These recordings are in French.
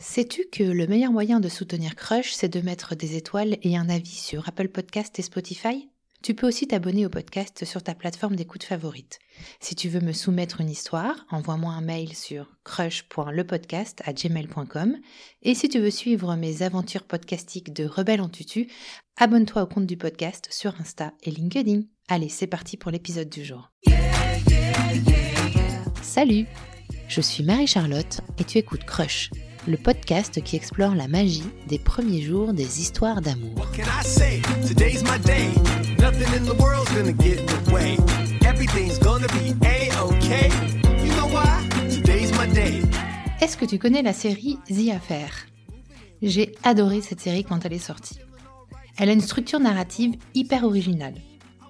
Sais-tu que le meilleur moyen de soutenir Crush, c'est de mettre des étoiles et un avis sur Apple Podcast et Spotify? Tu peux aussi t'abonner au podcast sur ta plateforme d'écoute favorite. Si tu veux me soumettre une histoire, envoie-moi un mail sur crush.lepodcast@gmail.com et si tu veux suivre mes aventures podcastiques de rebelle en tutu, abonne-toi au compte du podcast sur Insta et LinkedIn. Allez, c'est parti pour l'épisode du jour. Salut, je suis Marie-Charlotte et tu écoutes Crush le podcast qui explore la magie des premiers jours des histoires d'amour. Est-ce que tu connais la série The Affair? J'ai adoré cette série quand elle est sortie. Elle a une structure narrative hyper originale.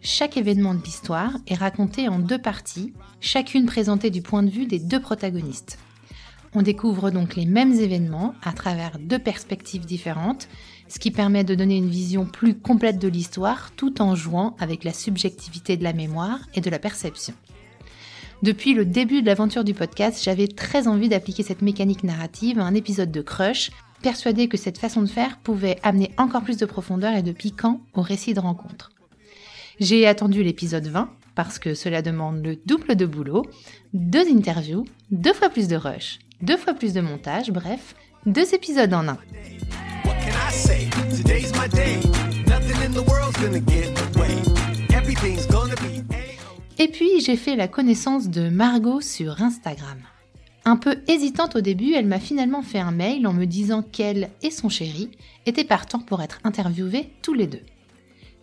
Chaque événement de l'histoire est raconté en deux parties, chacune présentée du point de vue des deux protagonistes. On découvre donc les mêmes événements à travers deux perspectives différentes, ce qui permet de donner une vision plus complète de l'histoire tout en jouant avec la subjectivité de la mémoire et de la perception. Depuis le début de l'aventure du podcast, j'avais très envie d'appliquer cette mécanique narrative à un épisode de Crush, persuadé que cette façon de faire pouvait amener encore plus de profondeur et de piquant au récit de rencontre. J'ai attendu l'épisode 20 parce que cela demande le double de boulot, deux interviews, deux fois plus de rush deux fois plus de montage, bref, deux épisodes en un. Et puis j'ai fait la connaissance de Margot sur Instagram. Un peu hésitante au début, elle m'a finalement fait un mail en me disant qu'elle et son chéri étaient partants pour être interviewés tous les deux.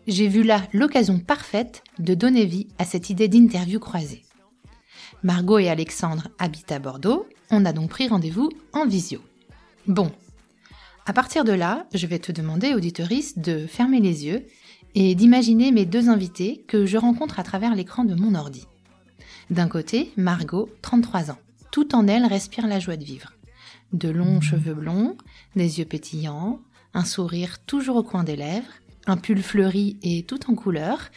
J'ai vu là l'occasion parfaite de donner vie à cette idée d'interview croisée. Margot et Alexandre habitent à Bordeaux, on a donc pris rendez-vous en visio. Bon, à partir de là, je vais te demander, auditoriste, de fermer les yeux et d'imaginer mes deux invités que je rencontre à travers l'écran de mon ordi. D'un côté, Margot, 33 ans. Tout en elle respire la joie de vivre. De longs cheveux blonds, des yeux pétillants, un sourire toujours au coin des lèvres, un pull fleuri et tout en couleur,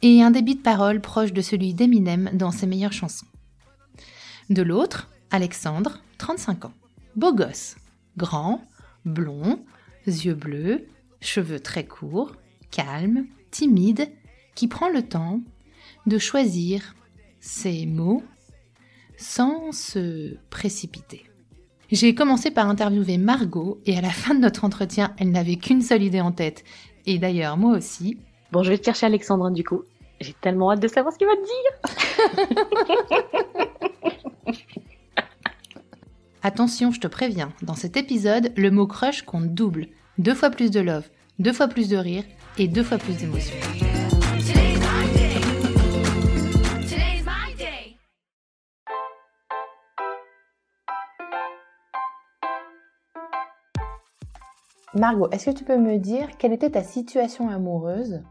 et un débit de parole proche de celui d'Eminem dans ses meilleures chansons. De l'autre, Alexandre, 35 ans. Beau gosse. Grand, blond, yeux bleus, cheveux très courts, calme, timide, qui prend le temps de choisir ses mots sans se précipiter. J'ai commencé par interviewer Margot et à la fin de notre entretien, elle n'avait qu'une seule idée en tête. Et d'ailleurs, moi aussi. Bon, je vais te chercher Alexandre du coup. J'ai tellement hâte de savoir ce qu'il va te dire. Attention, je te préviens, dans cet épisode, le mot crush compte double. Deux fois plus de love, deux fois plus de rire et deux fois plus d'émotion. Margot, est-ce que tu peux me dire quelle était ta situation amoureuse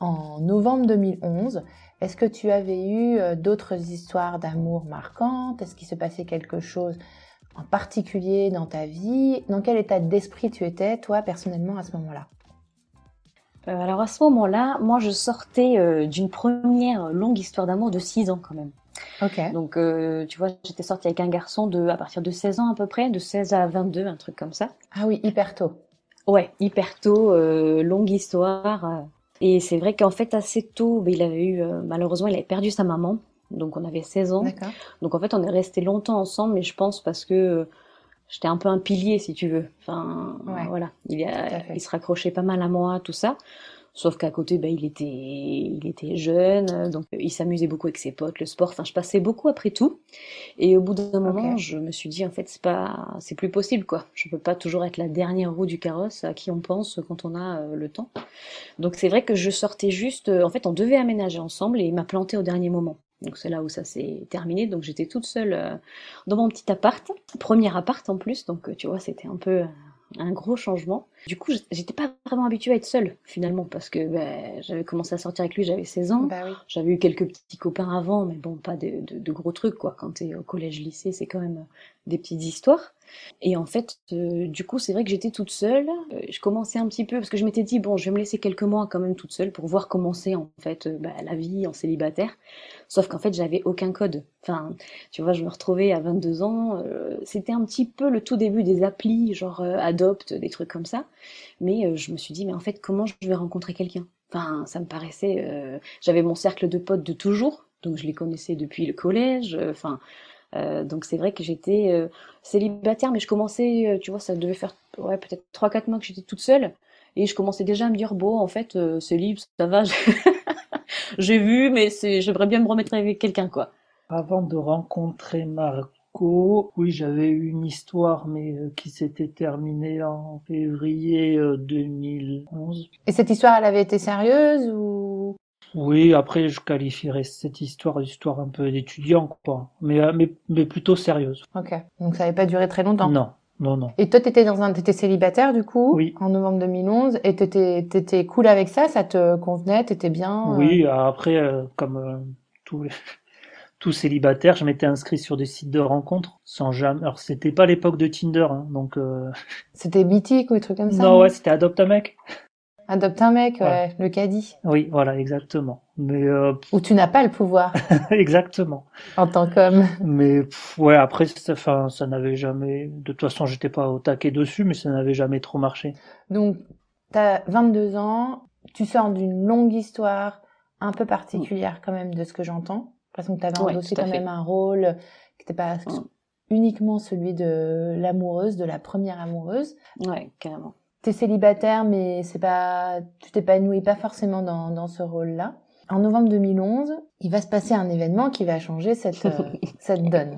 en novembre 2011 Est-ce que tu avais eu euh, d'autres histoires d'amour marquantes? Est-ce qu'il se passait quelque chose en particulier dans ta vie Dans quel état d'esprit tu étais, toi, personnellement, à ce moment-là? Euh, Alors, à ce moment-là, moi, je sortais euh, d'une première longue histoire d'amour de 6 ans, quand même. Ok. Donc, euh, tu vois, j'étais sortie avec un garçon de, à partir de 16 ans à peu près, de 16 à 22, un truc comme ça. Ah oui, hyper tôt. Ouais, hyper tôt, longue histoire. et c'est vrai qu'en fait, assez tôt, ben, il avait eu, malheureusement, il avait perdu sa maman donc on avait 16 ans. Donc en fait, on est resté longtemps ensemble, mais je pense parce que euh, j'étais un peu un pilier, si tu veux. Enfin, voilà, il, il se raccrochait pas mal à moi, tout ça. Sauf qu'à côté, ben, il était, il était jeune, donc il s'amusait beaucoup avec ses potes, le sport. Enfin, je passais beaucoup après tout. Et au bout d'un moment, je me suis dit, en fait, c'est pas, c'est plus possible, quoi. Je peux pas toujours être la dernière roue du carrosse à qui on pense quand on a euh, le temps. Donc c'est vrai que je sortais juste, en fait, on devait aménager ensemble et il m'a planté au dernier moment. Donc c'est là où ça s'est terminé. Donc j'étais toute seule euh, dans mon petit appart, premier appart en plus. Donc euh, tu vois, c'était un peu euh, un gros changement. Du coup, j'étais pas vraiment habituée à être seule finalement parce que ben, j'avais commencé à sortir avec lui, j'avais 16 ans. Bah j'avais eu quelques petits copains avant, mais bon, pas de, de, gros trucs quoi. Quand t'es au collège, lycée, c'est quand même des petites histoires. Et en fait, euh, du coup, c'est vrai que j'étais toute seule. Euh, je commençais un petit peu parce que je m'étais dit bon, je vais me laisser quelques mois quand même toute seule pour voir comment en fait euh, bah, la vie en célibataire. Sauf qu'en fait, j'avais aucun code. Enfin, tu vois, je me retrouvais à 22 ans. C'était un petit peu le tout début des applis, genre Adopt, des trucs comme ça. Mais je me suis dit mais en fait, comment je vais rencontrer quelqu'un? Enfin, ça me paraissait. J'avais mon cercle de potes de toujours, donc je les connaissais depuis le collège. Enfin. Euh, donc c'est vrai que j'étais euh, célibataire, mais je commençais, euh, tu vois, ça devait faire ouais, peut-être 3-4 mois que j'étais toute seule. Et je commençais déjà à me dire, bon, en fait, c'est libre, ça va, j'ai vu, mais j'aimerais bien me remettre avec quelqu'un, quoi. Avant de rencontrer Marco, oui, j'avais eu une histoire, mais qui s'était terminée en février 2011. Et cette histoire, elle avait été sérieuse ou? Oui, après, je qualifierais cette histoire d'histoire un peu d'étudiant, quoi. Mais, euh, mais, mais plutôt sérieuse. Ok. Donc ça n'avait pas duré très longtemps. Non. Non, non. Et toi, t'étais dans un, t'étais célibataire du coup, oui. en novembre 2011, et t'étais, t'étais cool avec ça, ça te convenait, t'étais bien. Euh? Oui, après, euh, comme tous les, tout célibataire, je m'étais inscrit sur des sites de rencontres sans jamais. Alors c'était pas l'époque de Tinder, hein, donc. C'était mythique ou des trucs comme ça. Non, ouais, c'était Adopte un mec. Adopte un mec, ouais, le caddie. Oui, voilà, exactement. Mais euh... Où tu n'as pas le pouvoir. exactement. En tant qu'homme. Mais ouais, après, enfin, ça n'avait jamais. De toute façon, j'étais pas au taquet dessus, mais ça n'avait jamais trop marché. Donc, t'as 22 ans, tu sors d'une longue histoire un peu particulière quand même de ce que j'entends. J'ai l'impression que t'avais ouais, endossé quand même un rôle qui n'était pas uniquement celui de l'amoureuse, de la première amoureuse. Ouais, carrément t'es célibataire, mais c'est pas, tu t'épanouis pas forcément dans, dans ce rôle-là. En novembre 2011, il va se passer un événement qui va changer cette, euh, cette donne.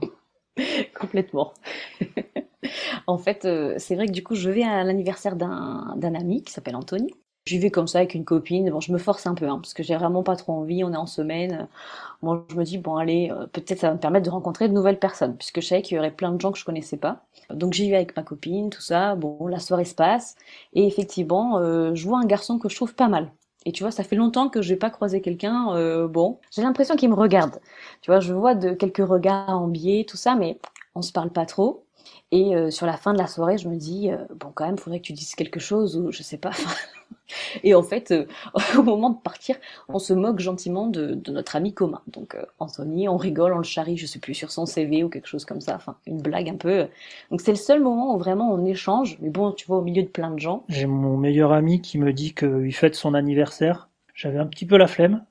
Complètement. en fait, euh, c'est vrai que du coup, je vais à l'anniversaire d'un, d'un ami qui s'appelle Anthony. J'y vais comme ça avec une copine. Bon, je me force un peu, hein, parce que j'ai vraiment pas trop envie. On est en semaine. Moi, je me dis, bon, allez, euh, peut-être ça va me permettre de rencontrer de nouvelles personnes, puisque je savais qu'il y aurait plein de gens que je connaissais pas. Donc j'y vais avec ma copine, tout ça. Bon, la soirée se passe. Et effectivement, euh, je vois un garçon que je trouve pas mal. Et tu vois, ça fait longtemps que je n'ai pas croisé quelqu'un. Euh, bon, j'ai l'impression qu'il me regarde. Tu vois, je vois de quelques regards en biais, tout ça, mais on se parle pas trop. Et euh, sur la fin de la soirée, je me dis, euh, bon, quand même, faudrait que tu dises quelque chose, ou je sais pas. et en fait, euh, au moment de partir, on se moque gentiment de, de notre ami commun. Donc, Anthony, on rigole, on le charrie, je sais plus, sur son CV ou quelque chose comme ça. Enfin, une blague un peu. Donc, c'est le seul moment où vraiment on échange. Mais bon, tu vois, au milieu de plein de gens. J'ai mon meilleur ami qui me dit qu'il fête son anniversaire. J'avais un petit peu la flemme.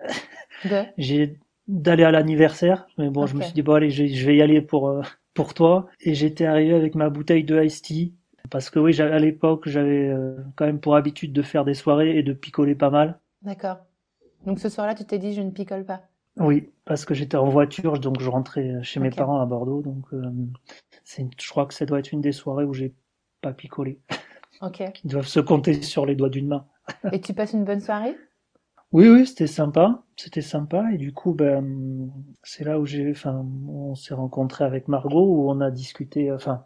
J'ai d'aller à l'anniversaire, mais bon, je me suis dit bon allez, je, vais y aller pour pour toi et j'étais arrivé avec ma bouteille de iced tea parce que oui, à l'époque, j'avais euh, quand même pour habitude de faire des soirées et de picoler pas mal. D'accord. Donc ce soir-là, tu t'es dit je ne picole pas. Oui, parce que j'étais en voiture, donc je rentrais chez mes parents à Bordeaux, donc euh, c'est, je crois que ça doit être une des soirées où j'ai pas picolé. Ok. Qui doivent se compter sur les doigts d'une main. et tu passes une bonne soirée? Oui, oui, c'était sympa, c'était sympa, et du coup, ben, c'est là où j'ai, enfin, on s'est rencontré avec Margot, où on a discuté, enfin,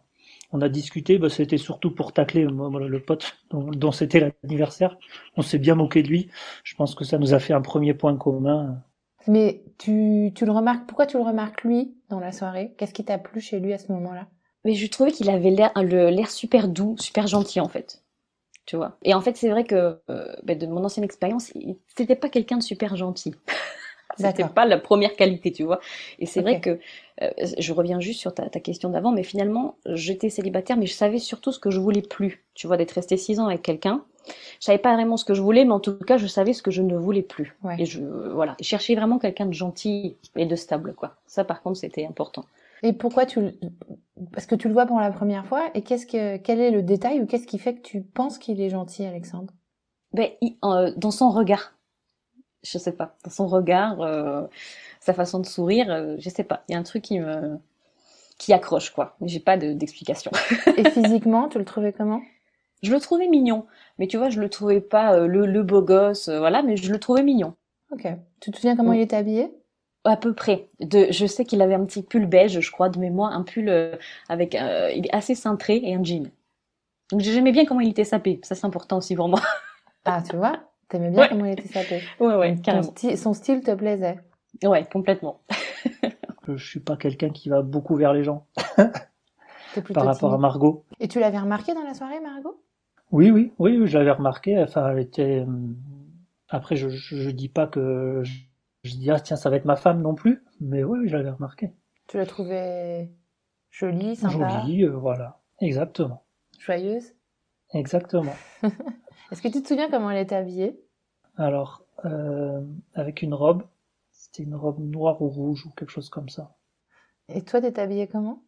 on a discuté, ben, c'était surtout pour tacler le pote dont, c'était l'anniversaire. On s'est bien moqué de lui. Je pense que ça nous a fait un premier point commun. Mais tu, tu le remarques, pourquoi tu le remarques lui dans la soirée? Qu'est-ce qui t'a plu chez lui à ce moment-là? Mais je trouvais qu'il avait l'air, l'air super doux, super gentil en fait tu vois. Et en fait, c'est vrai que euh, ben, de mon ancienne expérience, c'était pas quelqu'un de super gentil. c'était pas la première qualité, tu vois. Et c'est vrai que euh, je reviens juste sur ta, ta question d'avant, mais finalement, j'étais célibataire, mais je savais surtout ce que je voulais plus, tu vois, d'être resté six ans avec quelqu'un. Je savais pas vraiment ce que je voulais, mais en tout cas, je savais ce que je ne voulais plus. Et je, voilà, cherchais vraiment quelqu'un de gentil et de stable, quoi. Ça, par contre, c'était important. Et pourquoi tu parce que tu le vois pour la première fois et qu'est-ce que quel est le détail ou qu'est-ce qui fait que tu penses qu'il est gentil Alexandre? Ben euh, dans son regard. Je sais pas, dans son regard, euh, sa façon de sourire, euh, je sais pas, il y a un truc qui me qui accroche quoi, j'ai pas d'explication. et physiquement, tu le trouvais comment? Je le trouvais mignon, mais tu vois, je le trouvais pas le, le beau gosse, voilà, mais je le trouvais mignon. OK. Tu te souviens comment il était habillé? À peu près. De, je sais qu'il avait un petit pull beige, je crois, de mémoire, un pull euh, avec, euh, il est assez cintré et un jean. Donc j'aimais bien comment il était sapé. Ça c'est important aussi pour moi. Ah, tu vois, t'aimais bien comment il était sapé. Ouais, ouais, carrément. son style te plaisait. Ouais, complètement. je suis pas quelqu'un qui va beaucoup vers les gens. par rapport à Margot. Et tu l'avais remarqué dans la soirée, Margot? Oui, oui, oui, je l'avais remarqué. Enfin, elle était. Hum, après, je, je, dis pas que je, dis ah tiens, ça va être ma femme non plus, mais oui, je l'avais remarqué. Tu l'as trouvée jolie, sympa. Jolie, euh, voilà, exactement. Joyeuse. Exactement. Est-ce que tu te souviens comment elle était habillée? Alors, euh, avec une robe. C'était une robe noire ou rouge ou quelque chose comme ça. Et toi, t'es habillée comment?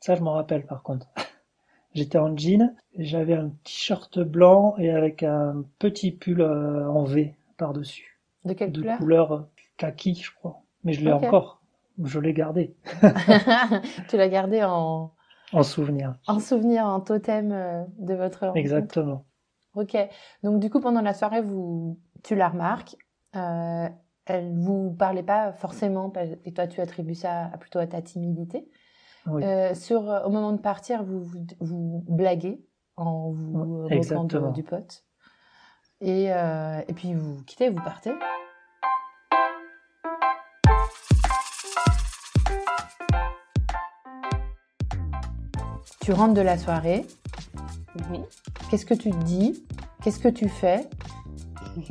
Ça, je m'en rappelle par contre. J'étais en jean, j'avais un t-shirt blanc et avec un petit pull euh, en V par-dessus. De quelle de couleur couleur kaki, je crois. Mais je l'ai encore. Je l'ai gardé. tu l'as gardé en... En souvenir. En souvenir, en totem euh, de votre rencontre. Exactement. Ok. Donc du coup, pendant la soirée, vous, tu la remarques. Euh, elle vous parlait pas forcément, et toi tu attribues ça plutôt à ta timidité. Euh, sur, au moment de partir, vous, vous, blaguez en vous reprenant du pote. Et, euh, et puis vous quittez, vous partez. Tu rentres de la soirée. Qu'est-ce que tu te dis? Qu'est-ce que tu fais?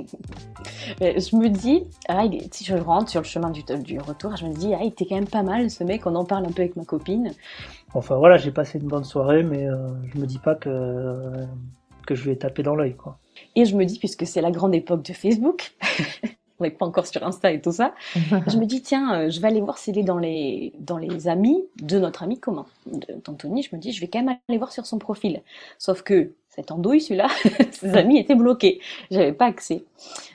Je me dis, ah, si je rentre sur le chemin du, du retour, je me dis, ah, il était quand même pas mal ce mec, on en parle un peu avec ma copine. Enfin voilà, j'ai passé une bonne soirée, mais euh, je me dis pas que, que je lui ai tapé dans l'œil. quoi. Et je me dis, puisque c'est la grande époque de Facebook, on n'est pas encore sur Insta et tout ça, je me dis, tiens, euh, je vais aller voir s'il est dans les, dans les amis de notre ami commun, d'Anthony. Je me dis, je vais quand même aller voir sur son profil. Sauf que cette andouille, celui-là, ses amis étaient bloqués. J'avais pas accès.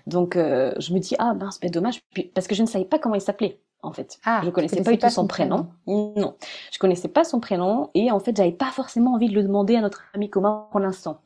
Donc, euh, je me dis, ah ben, c'est dommage, parce que je ne savais pas comment il s'appelait. En fait, ah, je connaissais pas du tout son prénom. Non, je connaissais pas son prénom et en fait, j'avais pas forcément envie de le demander à notre ami commun pour l'instant.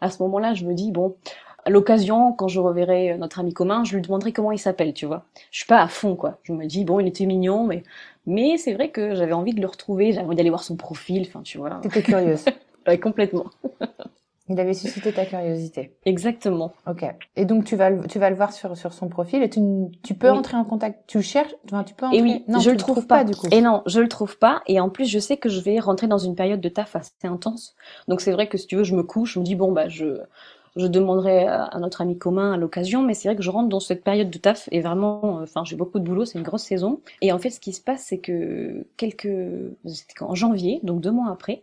À ce moment-là, je me dis bon, à l'occasion, quand je reverrai notre ami commun, je lui demanderai comment il s'appelle, tu vois. Je suis pas à fond, quoi. Je me dis, bon, il était mignon, mais, mais c'est vrai que j'avais envie de le retrouver, j'avais envie d'aller voir son profil, enfin, tu vois. T'étais curieuse. ouais, complètement. Il avait suscité ta curiosité. Exactement. Ok. Et donc tu vas le, tu vas le voir sur, sur son profil et tu, tu peux entrer en contact. Tu cherches, enfin, tu peux entrer? Et oui, non, je le trouve pas, du coup. Et non, je le trouve pas. Et en plus, je sais que je vais rentrer dans une période de taf assez intense. Donc c'est vrai que si tu veux, je me couche, je me dis bon bah je je demanderai à notre ami commun à l'occasion, mais c'est vrai que je rentre dans cette période de taf et vraiment, enfin, j'ai beaucoup de boulot, c'est une grosse saison. Et en fait, ce qui se passe, c'est que quelques, c'était en janvier, donc deux mois après,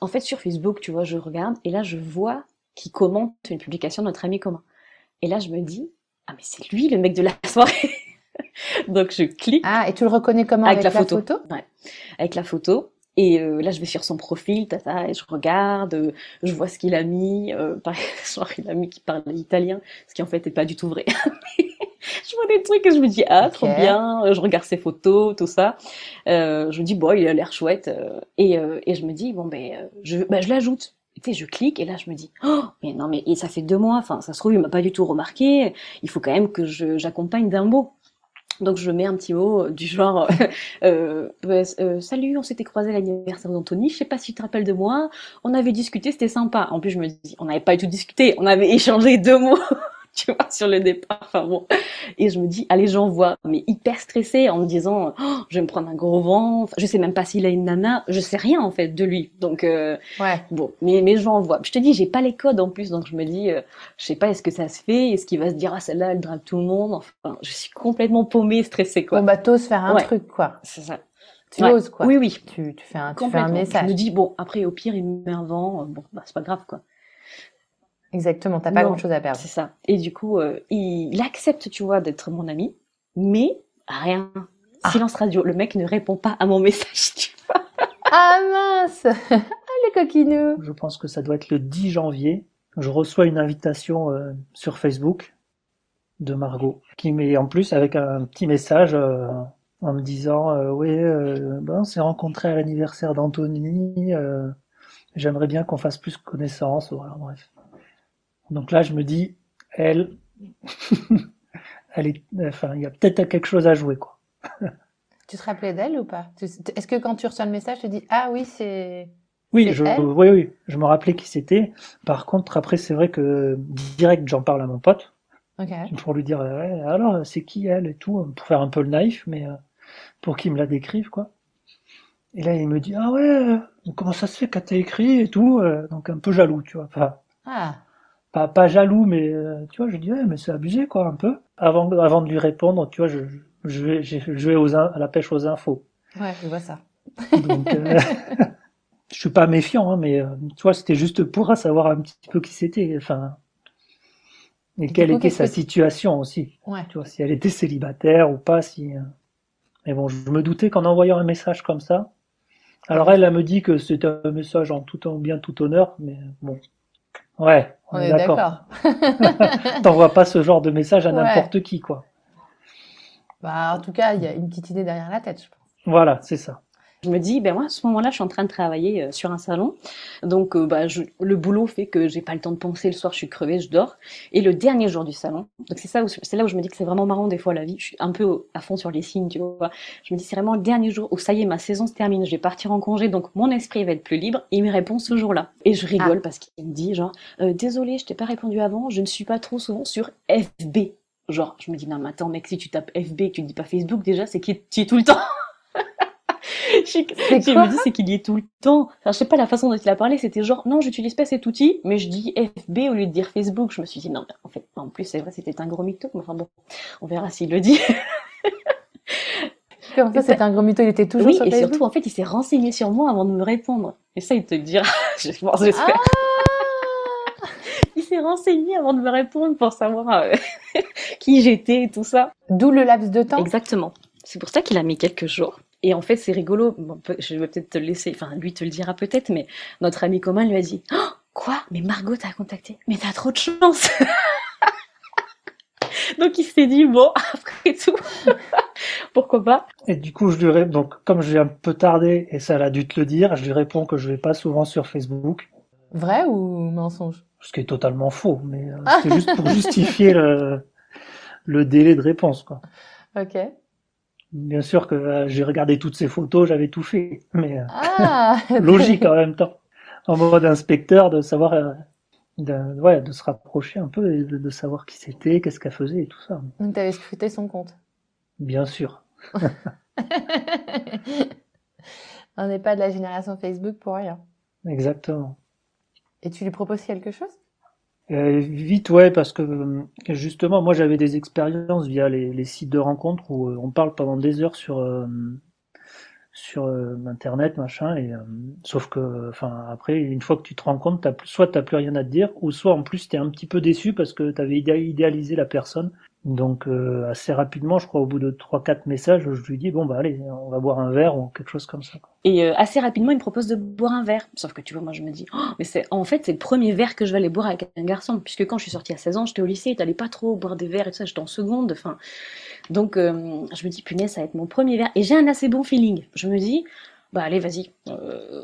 en fait, sur Facebook, tu vois, je regarde et là, je vois qu'il commente une publication de notre ami commun. Et là, je me dis, ah, mais c'est lui, le mec de la soirée. Donc, je clique. Ah, et tu le reconnais comment avec, la, photo, Ouais, avec la photo. Et euh, là, je vais sur son profil, tata, et je regarde, euh, je vois ce qu'il a mis. Euh, par exemple, il a mis qu'il parle italien, ce qui en fait n'est pas du tout vrai. vois des trucs et je me dis ah trop bien, je regarde ses photos, tout ça. Euh, je me dis bon il a l'air chouette euh, et, euh, et je me dis bon ben je ben, je l'ajoute. Tu sais, je clique et là je me dis oh mais non mais et ça fait deux mois, enfin ça se trouve il m'a pas du tout remarqué. Il faut quand même que j'accompagne d'un mot. Donc je mets un petit mot du genre euh, euh, salut, on s'était croisé l'anniversaire d'Anthony, je sais pas si tu te rappelles de moi, on avait discuté, c'était sympa. En plus je me dis on n'avait pas du tout discuté, on avait échangé deux mots. tu vois, sur le départ. Enfin bon. Et je me dis, allez, j'envoie, mais hyper stressée en me disant, oh, je vais me prendre un gros vent. Enfin, je sais même pas s'il a une nana. Je sais rien, en fait, de lui. Donc, euh, ouais. bon. Mais, mais j'envoie. Je te dis, j'ai pas les codes en plus. Donc, je me dis, euh, je sais pas, est-ce que ça se fait? Est-ce qu'il va se dire, ah, celle-là, elle drague tout le monde? Enfin, je suis complètement paumée, stressée, quoi. Bon, bah, t'oses faire un truc, quoi. C'est ça. Tu oses, quoi. Oui, oui. Tu, tu fais un, tu fais un message. Je me dis, bon, après, au pire, il me met un vent. Bon, bah, c'est pas grave, quoi. Exactement, t'as pas grand chose à perdre. C'est ça. Et du coup, euh, il, accepte, tu vois, d'être mon ami, mais rien. Ah. Silence radio. Le mec ne répond pas à mon message, tu vois. ah mince Ah les coquinous Je pense que ça doit être le 10 janvier. Je reçois une invitation euh, sur Facebook de Margot, qui met en plus avec un petit message euh, en me disant oui, bon, on s'est rencontré à l'anniversaire d'Anthony. J'aimerais bien qu'on fasse plus connaissance. Voilà, bref. Donc là, je me dis, elle, elle est, enfin, il y a peut-être quelque chose à jouer, quoi. tu te rappelais d'elle ou pas? Est-ce que quand tu reçois le message, tu te dis, ah oui, c'est. Oui, je, oui, oui, je me rappelais qui c'était. Par contre, après, c'est vrai que direct, j'en parle à mon pote. Pour lui dire, alors, c'est qui elle et tout, pour faire un peu le naïf, mais euh, pour qu'il me la décrive, quoi. Et là, il me dit, ah ouais, comment ça se fait qu'elle t'ait écrit et tout, donc un peu jaloux, tu vois. Enfin, ah. Pas, pas jaloux, mais tu vois, je dis, ouais, mais c'est abusé, quoi, un peu. Avant, avant de lui répondre, tu vois, je, je vais, je vais aux, à la pêche aux infos. Ouais, je vois ça. Donc, je suis pas méfiant, hein, mais tu vois, c'était juste pour savoir un petit peu qui c'était. Enfin, et, quelle était sa situation aussi. Ouais. Tu vois, si elle était célibataire ou pas, si. Euh. Mais bon, je me doutais qu'en envoyant un message comme ça. Alors elle, elle me dit que c'était un message en tout bien tout honneur, mais bon. Ouais, on, est d'accord. T'envoies pas ce genre de message à n'importe qui, quoi. Bah, en tout cas, il y a une petite idée derrière la tête, je pense. Voilà, c'est ça. Je me dis, ben moi, à ce moment-là, je suis en train de travailler euh, sur un salon. Donc, euh, bah, je, le boulot fait que j'ai pas le temps de penser. Le soir, je suis crevée, je dors. Et le dernier jour du salon, donc c'est ça, c'est là où je me dis que c'est vraiment marrant des fois la vie. Je suis un peu à fond sur les signes, tu vois. Je me dis, c'est vraiment le dernier jour où ça y est, ma saison se termine. Je vais partir en congé, donc mon esprit va être plus libre. Et il me répond ce jour-là. Et je rigole ah. parce qu'il me dit, genre, euh, désolé, je t'ai pas répondu avant. Je ne suis pas trop souvent sur FB. Genre, je me dis, non, mais attends, mec, si tu tapes FB et que tu dis pas Facebook, déjà, c'est qui tu es tout le temps. Je, me dis, c'est qu'il y est tout le temps. Enfin, je sais pas la façon dont il a parlé, c'était genre, non, j'utilise pas cet outil, mais je dis FB au lieu de dire Facebook. Je me suis dit, non, en fait, en plus, c'est vrai, c'était un gros mytho, mais enfin bon, on verra s'il le dit. En fait, c'était un gros mytho, il était toujours oui, sur Facebook. et surtout, en fait, il s'est renseigné sur moi avant de me répondre. Et ça, il te le dira. je pense, j'espère. Ah il s'est renseigné avant de me répondre pour savoir euh, qui j'étais et tout ça. D'où le laps de temps. Exactement. C'est pour ça qu'il a mis quelques jours. Et en fait, c'est rigolo. je vais peut-être te le laisser. Enfin, lui te le dira peut-être, mais notre ami commun lui a dit oh, Quoi? Mais Margot t'a contacté? Mais t'as trop de chance Donc il s'est dit Bon, après tout, pourquoi pas Et du coup, je lui réponds. Donc, comme je vais un peu tardé et ça a dû te le dire, je lui réponds que je vais pas souvent sur Facebook. Vrai ou mensonge? Ce qui est totalement faux, mais euh, c'était juste pour justifier le, le délai de réponse, quoi. Ok. Bien sûr que euh, j'ai regardé toutes ces photos, j'avais tout fait, mais euh, ah, logique en même temps. En mode inspecteur, de savoir, euh, de, ouais, de se rapprocher un peu et de, savoir qui c'était, qu'est-ce qu'elle faisait et tout ça. Donc tu avais scruté son compte Bien sûr. On n'est pas de la génération Facebook pour rien. Exactement. Et tu lui proposes quelque chose? Euh, vite, ouais, parce que euh, justement, moi j'avais des expériences via les, sites de rencontres où euh, on parle pendant des heures sur sur internet, machin, et sauf que, enfin, après, une fois que tu te rends compte, as, soit t'as plus rien à te dire, ou soit en plus t'es un petit peu déçu parce que t'avais idéalisé la personne donc euh, assez rapidement, je crois au bout de 3-4 messages, je lui dis bon bah allez, on va boire un verre ou quelque chose comme ça. Et euh, assez rapidement, il me propose de boire un verre. Sauf que tu vois, moi je me dis oh, mais c'est en fait c'est le premier verre que je vais aller boire avec un garçon, puisque quand je suis sortie à 16 ans, j'étais au lycée, t'allais pas trop boire des verres et tout ça, j'étais en seconde, enfin donc euh, je me dis punaise, ça va être mon premier verre et j'ai un assez bon feeling. Je me dis bah allez vas-y,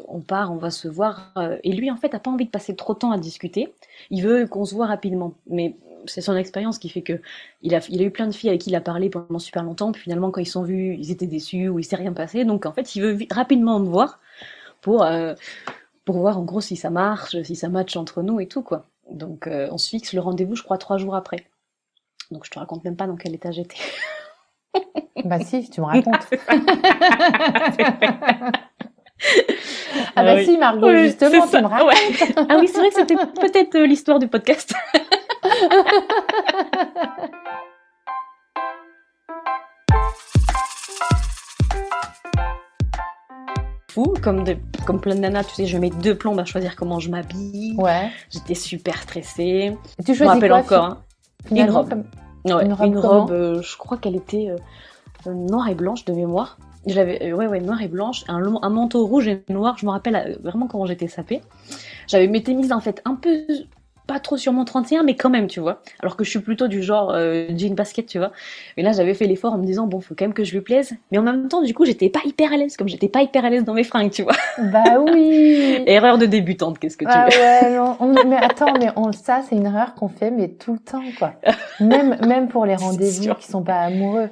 on part, on va se voir. Et lui en fait a pas envie de passer trop de temps à discuter. Il veut qu'on se voit rapidement, mais c'est son expérience qui fait que il a, il a eu plein de filles avec qui il a parlé pendant super longtemps, puis finalement quand ils sont vus, ils étaient déçus ou il s'est rien passé. Donc en fait, il veut rapidement me voir pour euh, pour voir en gros si ça marche, si ça match entre nous et tout quoi. Donc euh, on se fixe le rendez-vous, je crois trois jours après. Donc je te raconte même pas dans quel état j'étais. bah si, tu me racontes. ah bah si Margot, justement, tu me racontes. Ah oui, c'est vrai que c'était peut-être euh, l'histoire du podcast. Fou, comme, de, comme plein de nanas, tu sais, je mets deux plombs à choisir comment je m'habille. Ouais. J'étais super stressée. tu je me rappelle encore. Hein. Une robe. une robe, euh, je crois qu'elle était euh, noire et blanche de mémoire. Je l'avais, ouais, ouais, noire et blanche, un, un manteau rouge et noir. Je me rappelle euh, vraiment comment j'étais sapée. J'avais mes mise en fait un peu pas trop sur mon 31, mais quand même, tu vois. Alors que je suis plutôt du genre euh, jean basket, tu vois. Mais là, j'avais fait l'effort en me disant, bon, faut quand même que je lui plaise. Mais en même temps, du coup, j'étais pas hyper à l'aise, comme j'étais pas hyper à l'aise dans mes fringues, tu vois. Bah oui Erreur de débutante, qu'est-ce que tu ah veux? ouais, non, mais attends, mais on, ça, c'est une erreur qu'on fait, mais tout le temps, quoi. Même, même pour les rendez-vous qui sont pas amoureux.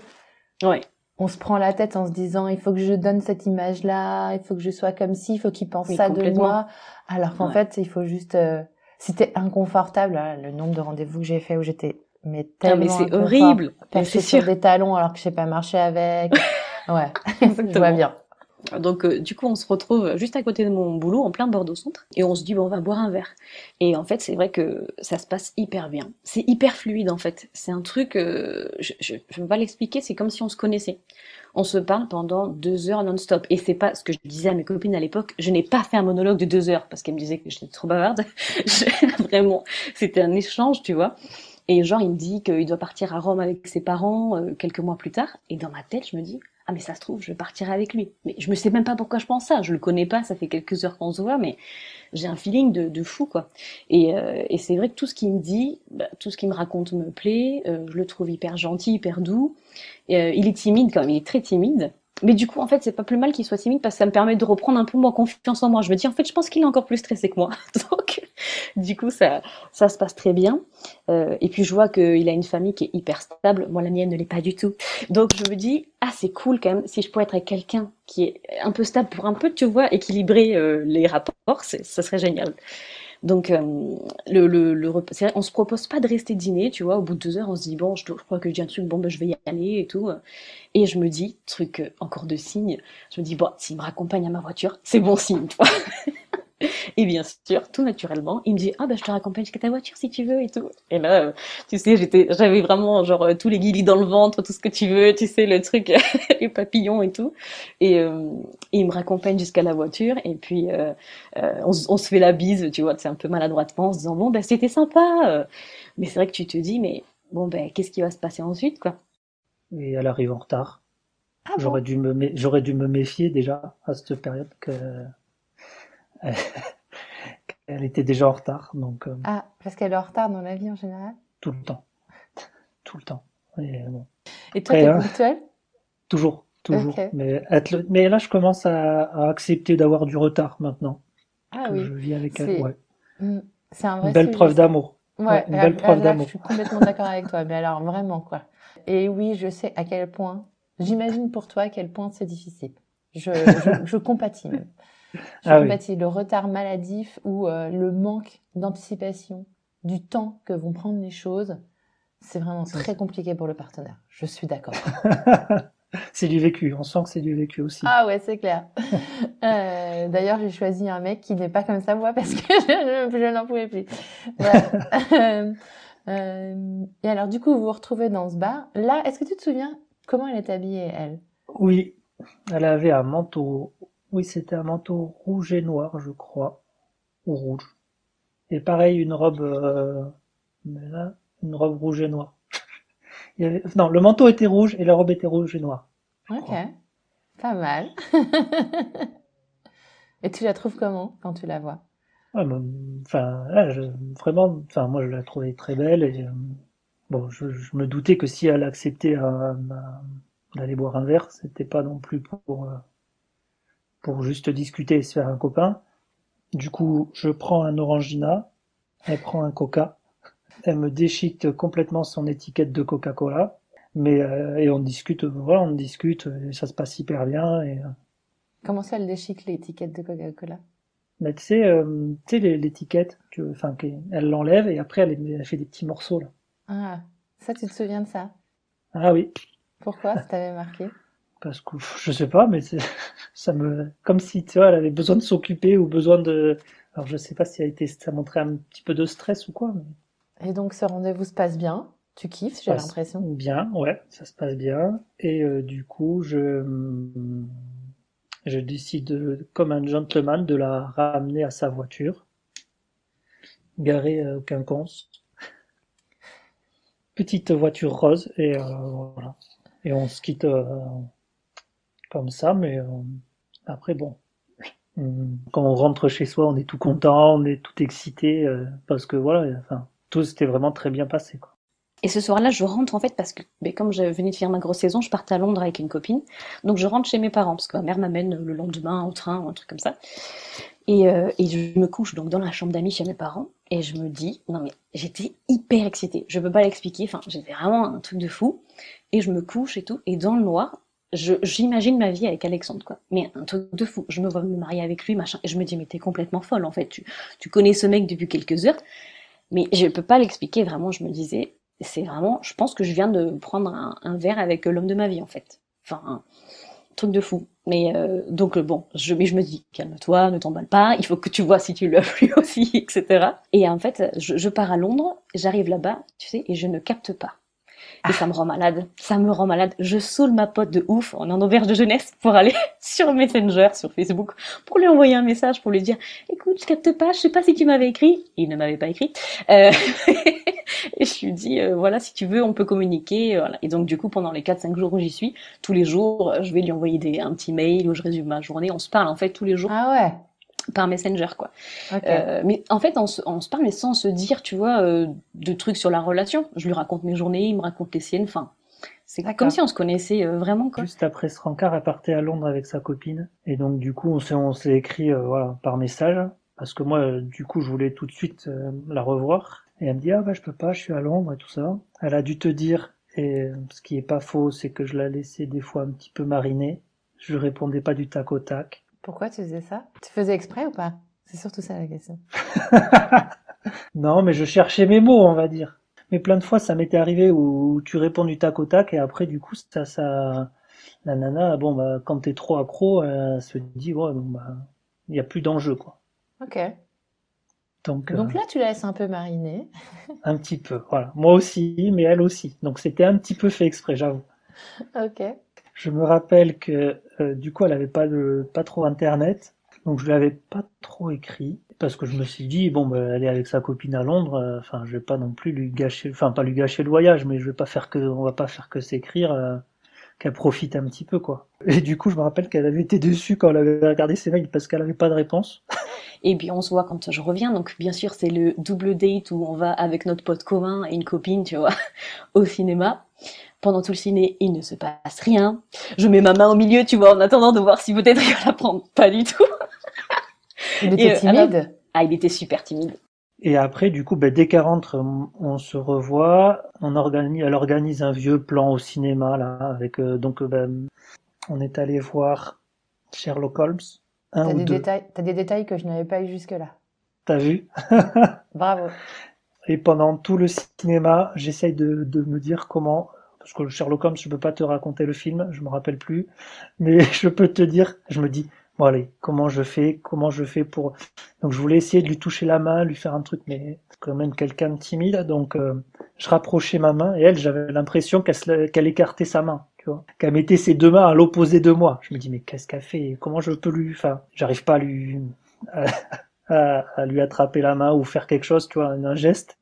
Ouais. On se prend la tête en se disant, il faut que je donne cette image-là, il faut que je sois comme ci, il faut qu'il pense ça de moi. Alors qu'en fait, il faut juste... Euh, c'était inconfortable, le nombre de rendez-vous que j'ai fait où j'étais mais tellement mais c'est horrible. c'est sur des talons alors que je sais pas marcher avec. ouais, je vois bien. Donc euh, du coup, on se retrouve juste à côté de mon boulot, en plein Bordeaux Centre, et on se dit bon, on va boire un verre. Et en fait, c'est vrai que ça se passe hyper bien. C'est hyper fluide en fait. C'est un truc, euh, je, je vais pas l'expliquer, c'est comme si on se connaissait. On se parle pendant deux heures non-stop. Et c'est pas ce que je disais à mes copines à l'époque. Je n'ai pas fait un monologue de deux heures parce qu'elles me disaient que j'étais trop bavarde. Vraiment, c'était un échange, tu vois. Et genre, il me dit qu'il doit partir à Rome avec ses parents euh, quelques mois plus tard. Et dans ma tête, je me dis, ah mais ça se trouve, je partirai avec lui. Mais je me sais même pas pourquoi je pense ça. Je le connais pas, ça fait quelques heures qu'on se voit, mais j'ai un feeling de, de, fou quoi. Et, euh, et c'est vrai que tout ce qu'il me dit, bah, tout ce qu'il me raconte me plaît. Euh, je le trouve hyper gentil, hyper doux. Euh, il est timide quand même, il est très timide. Mais du coup, en fait, c'est pas plus mal qu'il soit timide parce que ça me permet de reprendre un peu moins confiance en moi. Je me dis, en fait, je pense qu'il est encore plus stressé que moi. Donc, du coup, ça, ça se passe très bien. Euh, et puis, je vois qu'il a une famille qui est hyper stable. Moi, la mienne ne l'est pas du tout. Donc, je me dis, ah, c'est cool quand même. Si je pouvais être avec quelqu'un qui est un peu stable pour un peu, tu vois, équilibrer euh, les rapports, ça serait génial. Donc, euh, le, le, on se propose pas de rester dîner, tu vois. Au bout de deux heures, on se dit bon, je, je crois que j'ai un truc, bon, ben, je vais y aller et tout. Et je me dis, truc euh, encore de signe, je me dis bon, s'il me raccompagne à ma voiture, c'est bon signe, tu vois. Et bien sûr, tout naturellement, il me dit ah ben je te raccompagne jusqu'à ta voiture si tu veux et tout. Et là, euh, tu sais, j'étais, j'avais vraiment genre euh, tous les guilis dans le ventre, tout ce que tu veux, tu sais le truc, les papillons et tout. Et, euh, il me raccompagne jusqu'à la voiture et puis euh, on, on, se fait la bise, tu vois, c'est un peu maladroitement en se disant bon ben c'était sympa. Mais c'est vrai que tu te dis mais bon ben qu'est-ce qui va se passer ensuite quoi? Et elle arrive en retard. Ah j'aurais dû me j'aurais dû me méfier déjà à cette période que elle était déjà en retard. Donc, euh, ah, parce qu'elle est en retard dans la vie en général? Tout le temps. Tout le temps. Et, Et toi, t'es hein, ponctuel? Toujours, toujours. Mais, mais là, je commence à, accepter d'avoir du retard maintenant. Ah oui. Je vis avec elle, ouais. Mm, c'est un vrai une belle preuve d'amour. Ouais, une belle preuve d'amour. Je suis complètement d'accord avec toi. Mais alors, vraiment, quoi. Et oui, je sais à quel point, j'imagine pour toi à quel point c'est difficile. Je, je, je compatis même. Je ah le retard maladif ou euh, le manque d'anticipation du temps que vont prendre les choses, c'est vraiment très compliqué pour le partenaire. Je suis d'accord. c'est du vécu, on sent que c'est du vécu aussi. Ah ouais, c'est clair. euh, D'ailleurs, j'ai choisi un mec qui n'est pas comme ça, moi, parce que je, je n'en pouvais plus. Ouais. euh, et alors, du coup, vous vous retrouvez dans ce bar. Là, est-ce que tu te souviens comment elle est habillée, elle? Oui, elle avait un manteau oui, c'était un manteau rouge et noir, je crois. Ou rouge. Et pareil, une robe, euh, mais là, une robe rouge et noire. Il y avait... Non, le manteau était rouge et la robe était rouge et noire. Ok, pas mal. et tu la trouves comment quand tu la vois? Enfin, vraiment, enfin, moi je la trouvais très belle et euh, bon, je, me doutais que si elle acceptait euh, d'aller boire un verre, c'était pas non plus pour pour juste discuter et se faire un copain. Du coup, je prends un Orangina, elle prend un Coca, elle me déchique complètement son étiquette de Coca-Cola, mais euh, et on discute, voilà, on discute, et ça se passe hyper bien. Et, euh. Comment ça, elle déchique l'étiquette de Coca-Cola? Bah, tu sais, euh, tu sais l'étiquette, enfin, elle l'enlève et après elle, elle, fait des petits morceaux là. Ah, ça, tu te souviens de ça? Ah oui. Pourquoi? Ça t'avait marqué? Parce que je sais pas, mais ça me comme si tu vois, elle avait besoin de s'occuper ou besoin de. Alors je sais pas si a été, ça montrait un petit peu de stress ou quoi. Et donc ce rendez-vous se passe bien? Tu kiffes, j'ai l'impression? Bien, ouais, ça se passe bien. Et euh, du coup, je je décide, comme un gentleman, de la ramener à sa voiture, garée euh, au quinconce. Petite voiture rose et euh, voilà. Et on se quitte comme ça, mais euh, après bon, quand on rentre chez soi, on est tout content, on est tout excité euh, parce que voilà, enfin tout s'était vraiment très bien passé quoi. Et ce soir-là, je rentre en fait parce que, mais comme je venais de faire ma grosse saison, je partais à Londres avec une copine. Donc je rentre chez mes parents parce que ma mère m'amène le lendemain au train ou un truc comme ça. Et, euh, et je me couche donc dans la chambre d'amis chez mes parents et je me dis, non mais j'étais hyper excitée. Je peux pas l'expliquer. Enfin, j'étais vraiment un truc de fou. Et je me couche et tout. Et dans le noir, j'imagine ma vie avec Alexandre, quoi. Mais un truc de fou. Je me vois me marier avec lui, machin. Et je me dis, mais t'es complètement folle, en fait. Tu, tu connais ce mec depuis quelques heures. Mais je peux pas l'expliquer, vraiment. Je me disais, c'est vraiment, je pense que je viens de prendre un, verre avec l'homme de ma vie, en fait. Enfin, truc de fou. Mais euh, donc bon, je, mais je me dis, calme-toi, ne t'emballe pas, il faut que tu vois si tu l'as vu aussi, etc. Et en fait, je pars à Londres, j'arrive là-bas, tu sais, et je ne capte pas. Et ça me rend malade. Ça me rend malade. Je saoule ma pote de ouf. On est en auberge de jeunesse pour aller sur Messenger, sur Facebook, pour lui envoyer un message, pour lui dire, écoute, je capte pas, je sais pas si tu m'avais écrit. Il ne m'avait pas écrit. Euh... et je lui dis, euh, voilà, si tu veux, on peut communiquer. Voilà. Et donc, du coup, pendant les 4-5 jours où j'y suis, tous les jours, je vais lui envoyer des, un petit mail où je résume ma journée. On se parle, en fait, tous les jours. Ah ouais par Messenger quoi. Euh, mais en fait on se, on se, parle mais sans se dire tu vois euh, de trucs sur la relation. Je lui raconte mes journées, il me raconte les siennes. Enfin c'est comme si on se connaissait euh, vraiment quoi. Juste après ce rencard, elle partait à Londres avec sa copine et donc du coup on s'est on s'est écrit euh, voilà par message parce que moi euh, du coup je voulais tout de suite la revoir et elle me dit ah bah je peux pas, je suis à Londres et tout ça. Elle a dû te dire et ce qui est pas faux c'est que je la laissais des fois un petit peu mariner. Je répondais pas du tac au tac. Pourquoi tu faisais ça? Tu faisais exprès ou pas? C'est surtout ça la question. non, mais je cherchais mes mots, on va dire. Mais plein de fois, ça m'était arrivé où tu réponds du tac au tac et après, du coup, ça, ça, la nana, bon, bah, quand t'es trop accro, elle se dit, ouais, bon, bah, il n'y a plus d'enjeu, quoi. Ok. Donc, Donc euh, là, tu la laisses un peu mariner. un petit peu, voilà. Moi aussi, mais elle aussi. Donc c'était un petit peu fait exprès, j'avoue. Ok. Je me rappelle que euh, du coup, elle avait pas de pas trop internet, donc je lui avais pas trop écrit parce que je me suis dit bon, bah, elle est avec sa copine à Londres, euh, enfin, je vais pas non plus lui gâcher, enfin pas lui gâcher le voyage, mais je vais pas faire que, on va pas faire que s'écrire, euh, qu'elle profite un petit peu quoi. Et du coup, je me rappelle qu'elle avait été déçue quand elle avait regardé ses mails parce qu'elle avait pas de réponse. Et puis on se voit quand je reviens, donc bien sûr c'est le double date où on va avec notre pote commun et une copine, tu vois, au cinéma. Pendant tout le ciné, il ne se passe rien. Je mets ma main au milieu, tu vois, en attendant de voir si peut-être il va la prendre. Pas du tout. Il était euh, timide? Ah, il était super timide. Et après, du coup, ben, dès qu'elle rentre, on se revoit. On organise, elle organise un vieux plan au cinéma là, avec euh, donc ben, on est allé voir Sherlock Holmes. T'as des détails, t'as des détails que je n'avais pas eu jusque là. T'as vu? Bravo. Et pendant tout le cinéma, j'essaye de, de me dire comment parce que Sherlock Holmes, je peux pas te raconter le film, je me rappelle plus, mais je peux te dire, je me dis, bon allez, comment je fais, comment je fais pour, donc je voulais essayer de lui toucher la main, lui faire un truc, mais quand même quelqu'un de timide, donc euh, je rapprochais ma main et elle, j'avais l'impression qu'elle écartait sa main, tu vois, qu'elle mettait ses deux mains à l'opposé de moi. Je me dis mais qu'est-ce qu'elle fait, comment je peux lui, enfin, j'arrive pas à lui, à, lui attraper la main ou faire quelque chose, tu vois, un geste.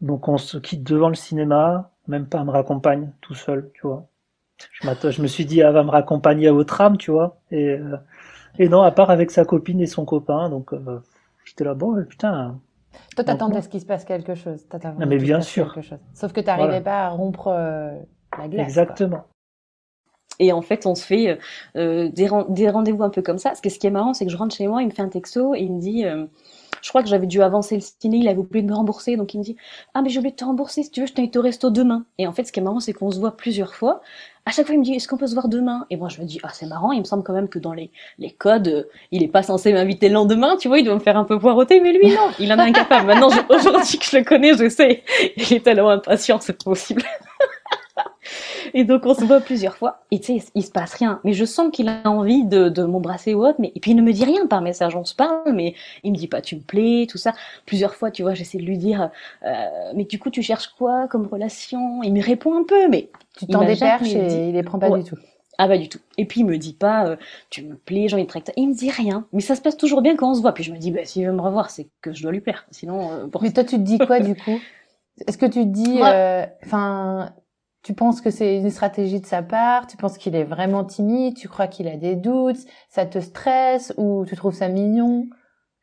Donc on se quitte devant le cinéma, même pas me raccompagne tout seul, tu vois. Je, je me suis dit, elle va me raccompagner au tram, tu vois. Et, euh, et non, à part avec sa copine et son copain, donc euh, j'étais là, bon, putain. Toi, t'attendais à ce qu'il se passe quelque chose. Non, mais bien sûr. Sauf que t'arrivais pas à rompre euh, la glace. Exactement. Et en fait, on se fait des, des rendez-vous un peu comme ça. Parce que ce qui est marrant, c'est que je rentre chez moi, il me fait un texto et il me dit je crois que j'avais dû avancer le ciné, il avait oublié de me rembourser, donc il me dit Ah, mais j'ai oublié de te rembourser, si tu veux, je t'invite au resto demain. Et en fait, ce qui est marrant, c'est qu'on se voit plusieurs fois. À chaque fois, il me dit Est-ce qu'on peut se voir demain? Et moi, je me dis Ah, c'est marrant, il me semble quand même que dans les, les codes, euh, il est pas censé m'inviter le lendemain, tu vois, il doit me faire un peu poireauter, mais lui, non, il en est incapable. Maintenant, aujourd'hui que je le connais, je sais, il est tellement impatient, c'est possible. Et donc on se voit plusieurs fois. Et tu sais, il se passe rien. Mais je sens qu'il a envie de, de m'embrasser ou autre. Mais et puis il ne me dit rien par message. On se parle, mais il me dit pas tu me plais, tout ça. Plusieurs fois, tu vois, j'essaie de lui dire, euh, mais du coup tu cherches quoi comme relation? Il me répond un peu, mais tu t'en déperches et il les prend pas du tout. Ah bah du tout. Et puis il me dit pas euh, tu me plais, j'ai envie de tracter. Il me dit rien. Mais ça se passe toujours bien quand on se voit. Puis je me dis bah s'il veut me revoir, c'est que je dois lui plaire. Sinon. Euh, mais toi tu te dis quoi du coup? Est-ce que tu te dis, euh, enfin, tu penses que c'est une stratégie de sa part? Tu penses qu'il est vraiment timide? Tu crois qu'il a des doutes? Ça te stresse? Ou tu trouves ça mignon?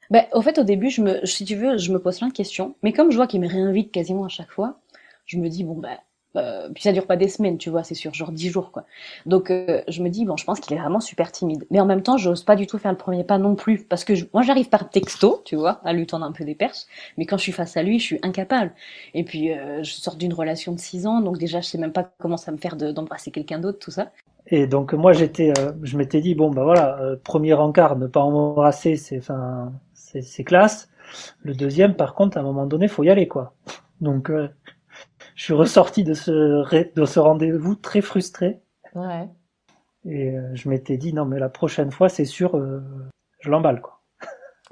Ben, au fait, au début, je me, si tu veux, je me pose plein de questions. Mais comme je vois qu'il me réinvite quasiment à chaque fois, je me dis bon ben, euh, puis ça dure pas des semaines, tu vois, c'est sur genre dix jours, quoi. Donc euh, je me dis, bon, je pense qu'il est vraiment super timide. Mais en même temps, j'ose pas du tout faire le premier pas non plus, parce que moi j'arrive par texto, tu vois, à lui tendre un peu des perches, mais quand je suis face à lui, je suis incapable. Et puis euh, je sors d'une relation de six ans, donc déjà je sais même pas comment ça me faire d'embrasser quelqu'un d'autre, tout ça. Et donc moi j'étais, je m'étais dit bon bah voilà, premier encart, ne pas embrasser, c'est enfin c'est classe. Le deuxième, par contre, à un moment donné, faut y aller quoi. Donc je suis ressorti de ce, de ce rendez-vous très frustré. Ouais. Et je m'étais dit, non, mais la prochaine fois, c'est sûr, je l'emballe, quoi.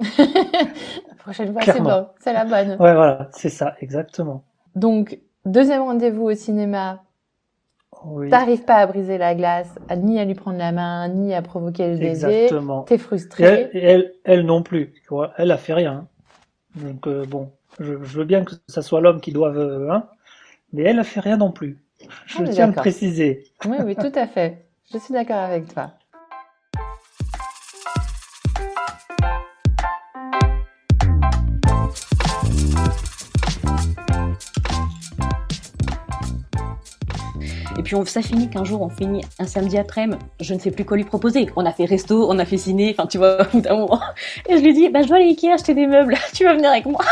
la prochaine fois, c'est bon, c'est la bonne. Ouais, voilà, c'est ça, exactement. Donc, deuxième rendez-vous au cinéma. Oui. T'arrives pas à briser la glace, ni à lui prendre la main, ni à provoquer le baiser. Exactement. T'es frustré. Et elle, elle, non plus. Elle a fait rien. Donc euh, bon, je, veux bien que ce soit l'homme qui doive, euh, hein, mais elle a fait rien non plus. Je tiens à le préciser. Oui, oui, tout à fait. Je suis d'accord avec toi. Et puis on, ça finit qu'un jour on finit un samedi après-midi, je ne sais plus quoi lui proposer. On a fait resto, on a fait ciné, enfin tu vois, au bout d'un moment. Et je lui dis, bah je dois aller Ikea acheter des meubles, tu vas venir avec moi.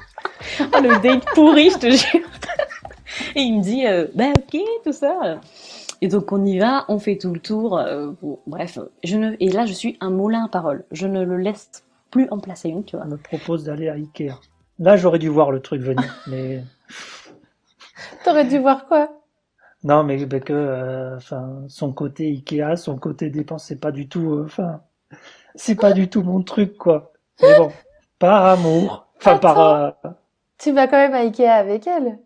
oh, le date pourri, je te jure. Et il me dit, euh, bah ok, tout ça. Et donc on y va, on fait tout le tour. Euh, bref, je ne... et là je suis un moulin à parole. Je ne le laisse plus en placer une, tu vois. On me propose d'aller à Ikea. Là j'aurais dû voir le truc venir, mais. T'aurais dû voir quoi? Non, mais ben que, euh, enfin, son côté Ikea, son côté dépense, c'est pas du tout, euh, enfin, c'est pas du tout mon truc, quoi. Mais bon, par amour, enfin par. Euh, tu vas quand même à Ikea avec elle?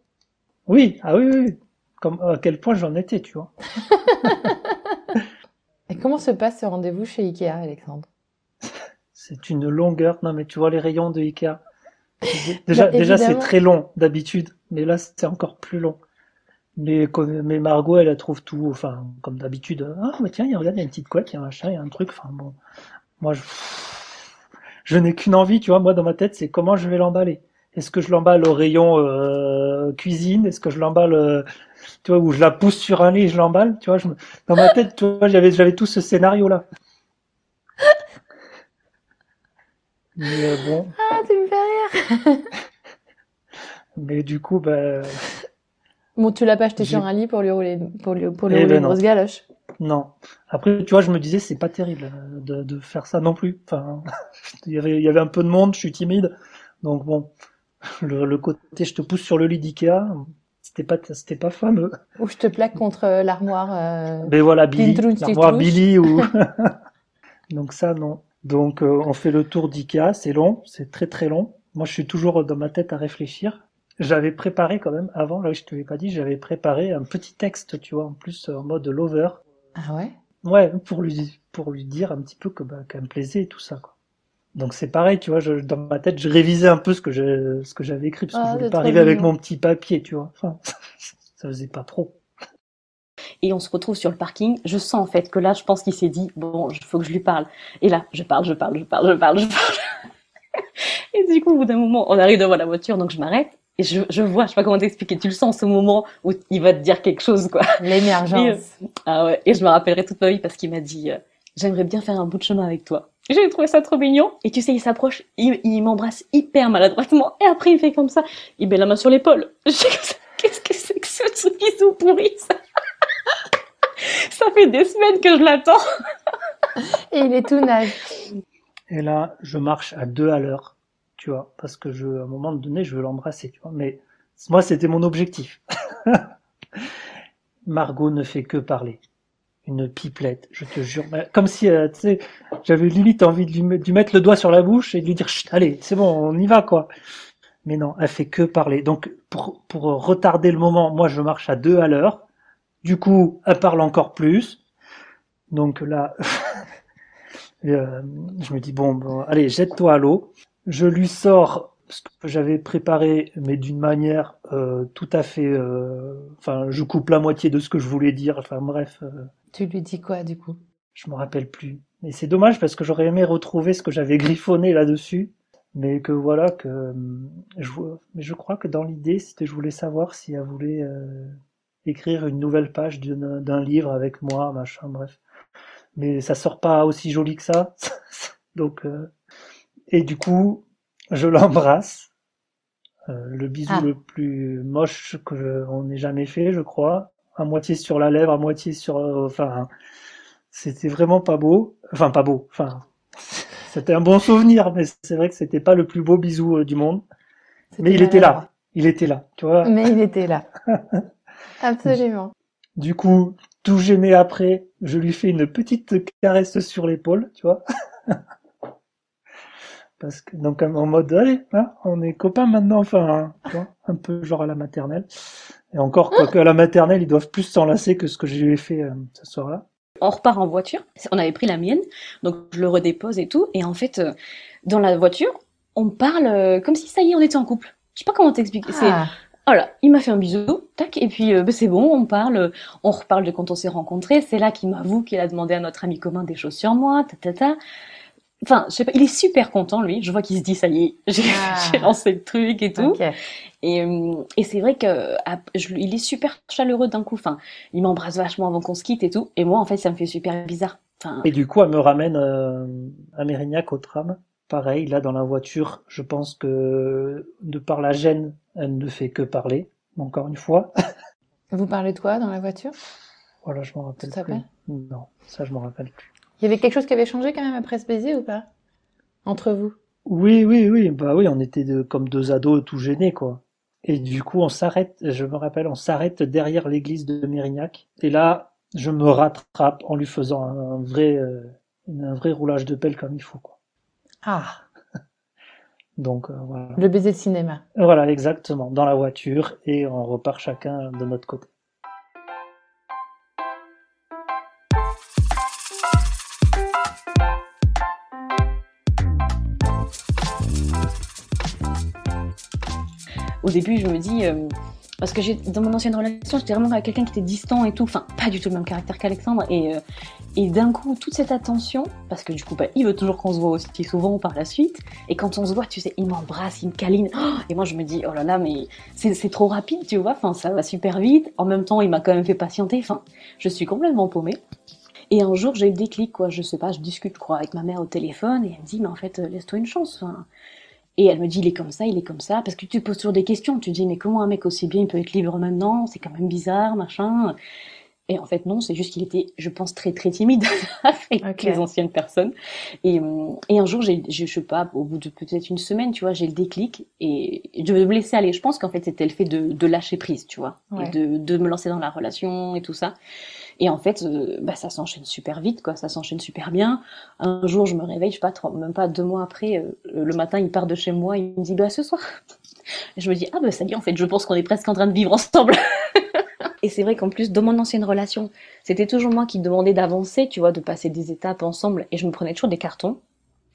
Oui, ah oui, oui. Comme à quel point j'en étais, tu vois. Et comment se passe ce rendez-vous chez Ikea, Alexandre? C'est une longueur. Non, mais tu vois les rayons de Ikea. Déjà, bah, déjà c'est très long d'habitude, mais là c'est encore plus long. Mais, mais Margot, elle, trouve tout, enfin, comme d'habitude. Ah, mais tiens, regarde, il y a une petite couette, il y a un machin, il y a un truc. Enfin, bon. Moi, je, je n'ai qu'une envie, tu vois. Moi, dans ma tête, c'est comment je vais l'emballer. Est-ce que je l'emballe au rayon euh, cuisine? Est-ce que je l'emballe, euh, tu vois, ou je la pousse sur un lit et je l'emballe Tu vois, je, dans ma tête, tu vois, j'avais, j'avais tout ce scénario-là. Mais euh, bon. Ah, tu me fais rire. Mais du coup, ben. Bah, Bon, tu l'as pas acheté sur un lit pour lui rouler, pour lui, pour lui eh rouler ben une grosse galoche. Non. Après, tu vois, je me disais, c'est pas terrible euh, de, de, faire ça non plus. Enfin, il y avait, il y avait un peu de monde, je suis timide. Donc bon, le, le côté je te pousse sur le lit d'Ikea, c'était pas, c'était pas fameux. Ou je te plaque contre euh, l'armoire. Euh, Mais voilà, Billy, l'armoire Billy ou. Donc ça, non. Donc euh, on fait le tour d'Ikea, c'est long, c'est très très long. Moi, je suis toujours dans ma tête à réfléchir j'avais préparé quand même, avant, là je te l'ai pas dit, j'avais préparé un petit texte, tu vois, en plus en mode lover. Ah ouais? Ouais, pour lui, pour lui dire un petit peu que, bah, qu'elle me plaisait et tout ça, quoi. Donc c'est pareil, tu vois, je, dans ma tête, je révisais un peu ce que je, ce que j'avais écrit, parce que ah, je voulais pas arriver avec mon petit papier, tu vois. Enfin, ça faisait pas pro. Et on se retrouve sur le parking. Je sens en fait que là, je pense qu'il s'est dit bon, il faut que je lui parle. Et là, je parle, je parle, je parle, je parle, je parle. et du coup, au bout d'un moment, on arrive devant la voiture, donc je m'arrête et je, je vois, je sais pas comment t'expliquer, tu le sens ce moment où il va te dire quelque chose, quoi. L'émergence. Et, ah ouais, et je me rappellerai toute ma vie parce qu'il m'a dit, euh, j'aimerais bien faire un bout de chemin avec toi. J'ai trouvé ça trop mignon. Et tu sais, il s'approche, il, il m'embrasse hyper maladroitement, et après il fait comme ça, il met la main sur l'épaule. Qu'est-ce que c'est que ce bisou pourri, ça Ça fait des semaines que je l'attends. et il est tout nage. Et là, je marche à deux à l'heure tu vois, parce que je, à un moment donné, je veux l'embrasser, tu vois. Mais moi, c'était mon objectif. Margot ne fait que parler. Une pipelette, je te jure. Comme si, euh, tu sais, j'avais limite envie de lui, mettre le doigt sur la bouche et de lui dire, allez, c'est bon, on y va, quoi. Mais non, elle fait que parler. Donc, pour, pour retarder le moment, moi, je marche à deux à l'heure. Du coup, elle parle encore plus. Donc là, euh, je me dis, bon, allez, jette-toi à l'eau je lui sors ce que j'avais préparé, mais d'une manière euh, tout à fait. Euh, enfin, je coupe la moitié de ce que je voulais dire. Enfin, bref. Euh. tu lui dis quoi, du coup? Je me rappelle plus. Mais c'est dommage parce que j'aurais aimé retrouver ce que j'avais griffonné là-dessus. Mais que voilà, que. Je, mais je crois que dans l'idée, c'était je voulais savoir si elle voulait écrire une nouvelle page d'un livre avec moi, machin, bref. Mais ça sort pas aussi joli que ça. Donc. Et du coup, je l'embrasse. Euh, le bisou ah. le plus moche que on ait jamais fait, je crois. À moitié sur la lèvre, à moitié sur, euh, enfin, c'était vraiment pas beau. Enfin, pas beau. Enfin, c'était un bon souvenir, mais c'est vrai que c'était pas le plus beau bisou euh, du monde. Mais il était là. Il était là, tu vois. Mais il était là. Absolument. Du coup, tout gêné après, je lui fais une petite caresse sur l'épaule, tu vois. Parce que, donc, en mode, allez, hein, on est copains maintenant, enfin, hein, un peu genre à la maternelle. Et encore, quoique à la maternelle, ils doivent plus s'enlacer que ce que je lui ai fait euh, ce soir-là. On repart en voiture. On avait pris la mienne, donc je le redépose et tout. Et en fait, euh, dans la voiture, on parle euh, comme si ça y est, on était en couple. Je sais pas comment t'expliquer. Ah. Voilà, il m'a fait un bisou, tac, et puis euh, bah, c'est bon, on parle, on reparle de quand on s'est rencontrés. C'est là qu'il m'avoue qu'il a demandé à notre ami commun des choses sur moi, ta ta ta. Enfin, je sais pas, il est super content lui. Je vois qu'il se dit ça y est, j'ai ah. lancé le truc et tout. Et, euh, et c'est vrai que il est super chaleureux d'un coup. Enfin, il m'embrasse vachement avant qu'on se quitte et tout. Et moi, en fait, ça me fait super bizarre. Enfin... Et du coup, elle me ramène euh, à Mérignac au tram. Pareil, là dans la voiture, je pense que de par la gêne, elle ne fait que parler, encore une fois. Vous parlez de quoi dans la voiture? Voilà, je m'en rappelle plus. Non, ça je m'en rappelle plus. Il y avait quelque chose qui avait changé quand même après ce baiser ou pas? Entre vous? Oui, oui, oui. Bah oui, on était comme deux ados tout gênés, quoi. Et du coup, on s'arrête, je me rappelle, on s'arrête derrière l'église de Mérignac. Et là, je me rattrape en lui faisant un, vrai, euh, un vrai roulage de pelle comme il faut, quoi. Ah. Donc euh, voilà. Le baiser de cinéma. Voilà, exactement. Dans la voiture et on repart chacun de notre côté. Au début, je me dis, euh, parce que j'ai dans mon ancienne relation, j'étais vraiment avec quelqu'un qui était distant et tout, enfin pas du tout le même caractère qu'Alexandre, et, euh, d'un coup toute cette attention, parce que du coup bah, il veut toujours qu'on se voit aussi souvent par la suite, et quand on se voit, tu sais, il m'embrasse, il me câline, oh, et moi je me dis oh là là mais c'est trop rapide, tu vois, enfin ça va super vite. En même temps, il m'a quand même fait patienter, enfin je suis complètement paumée. Et un jour, j'ai eu le déclic, quoi. Je sais pas, je discute, quoi, avec ma mère au téléphone, et elle me dit, mais en fait, laisse-toi une chance. Et elle me dit, il est comme ça, il est comme ça, parce que tu te poses toujours des questions. Tu dis, mais comment un mec aussi bien, il peut être libre maintenant? C'est quand même bizarre, machin. Et en fait, non, c'est juste qu'il était, je pense, très très timide avec les anciennes personnes. Et, et un jour, j'ai, je sais pas, au bout de peut-être une semaine, tu vois, j'ai le déclic et je me laisser aller. Je pense qu'en fait, c'était le fait de, de lâcher prise, tu vois, et de, de me lancer dans la relation et tout ça. Et en fait, euh, bah, ça s'enchaîne super vite, quoi. Ça s'enchaîne super bien. Un jour, je me réveille, je sais pas, même pas deux mois après, euh, le matin, il part de chez moi, il me dit, bah, ce soir. Et je me dis, ah, bah, ça y est, en fait, je pense qu'on est presque en train de vivre ensemble. Et c'est vrai qu'en plus, dans mon ancienne relation, c'était toujours moi qui demandais d'avancer, tu vois, de passer des étapes ensemble, et je me prenais toujours des cartons.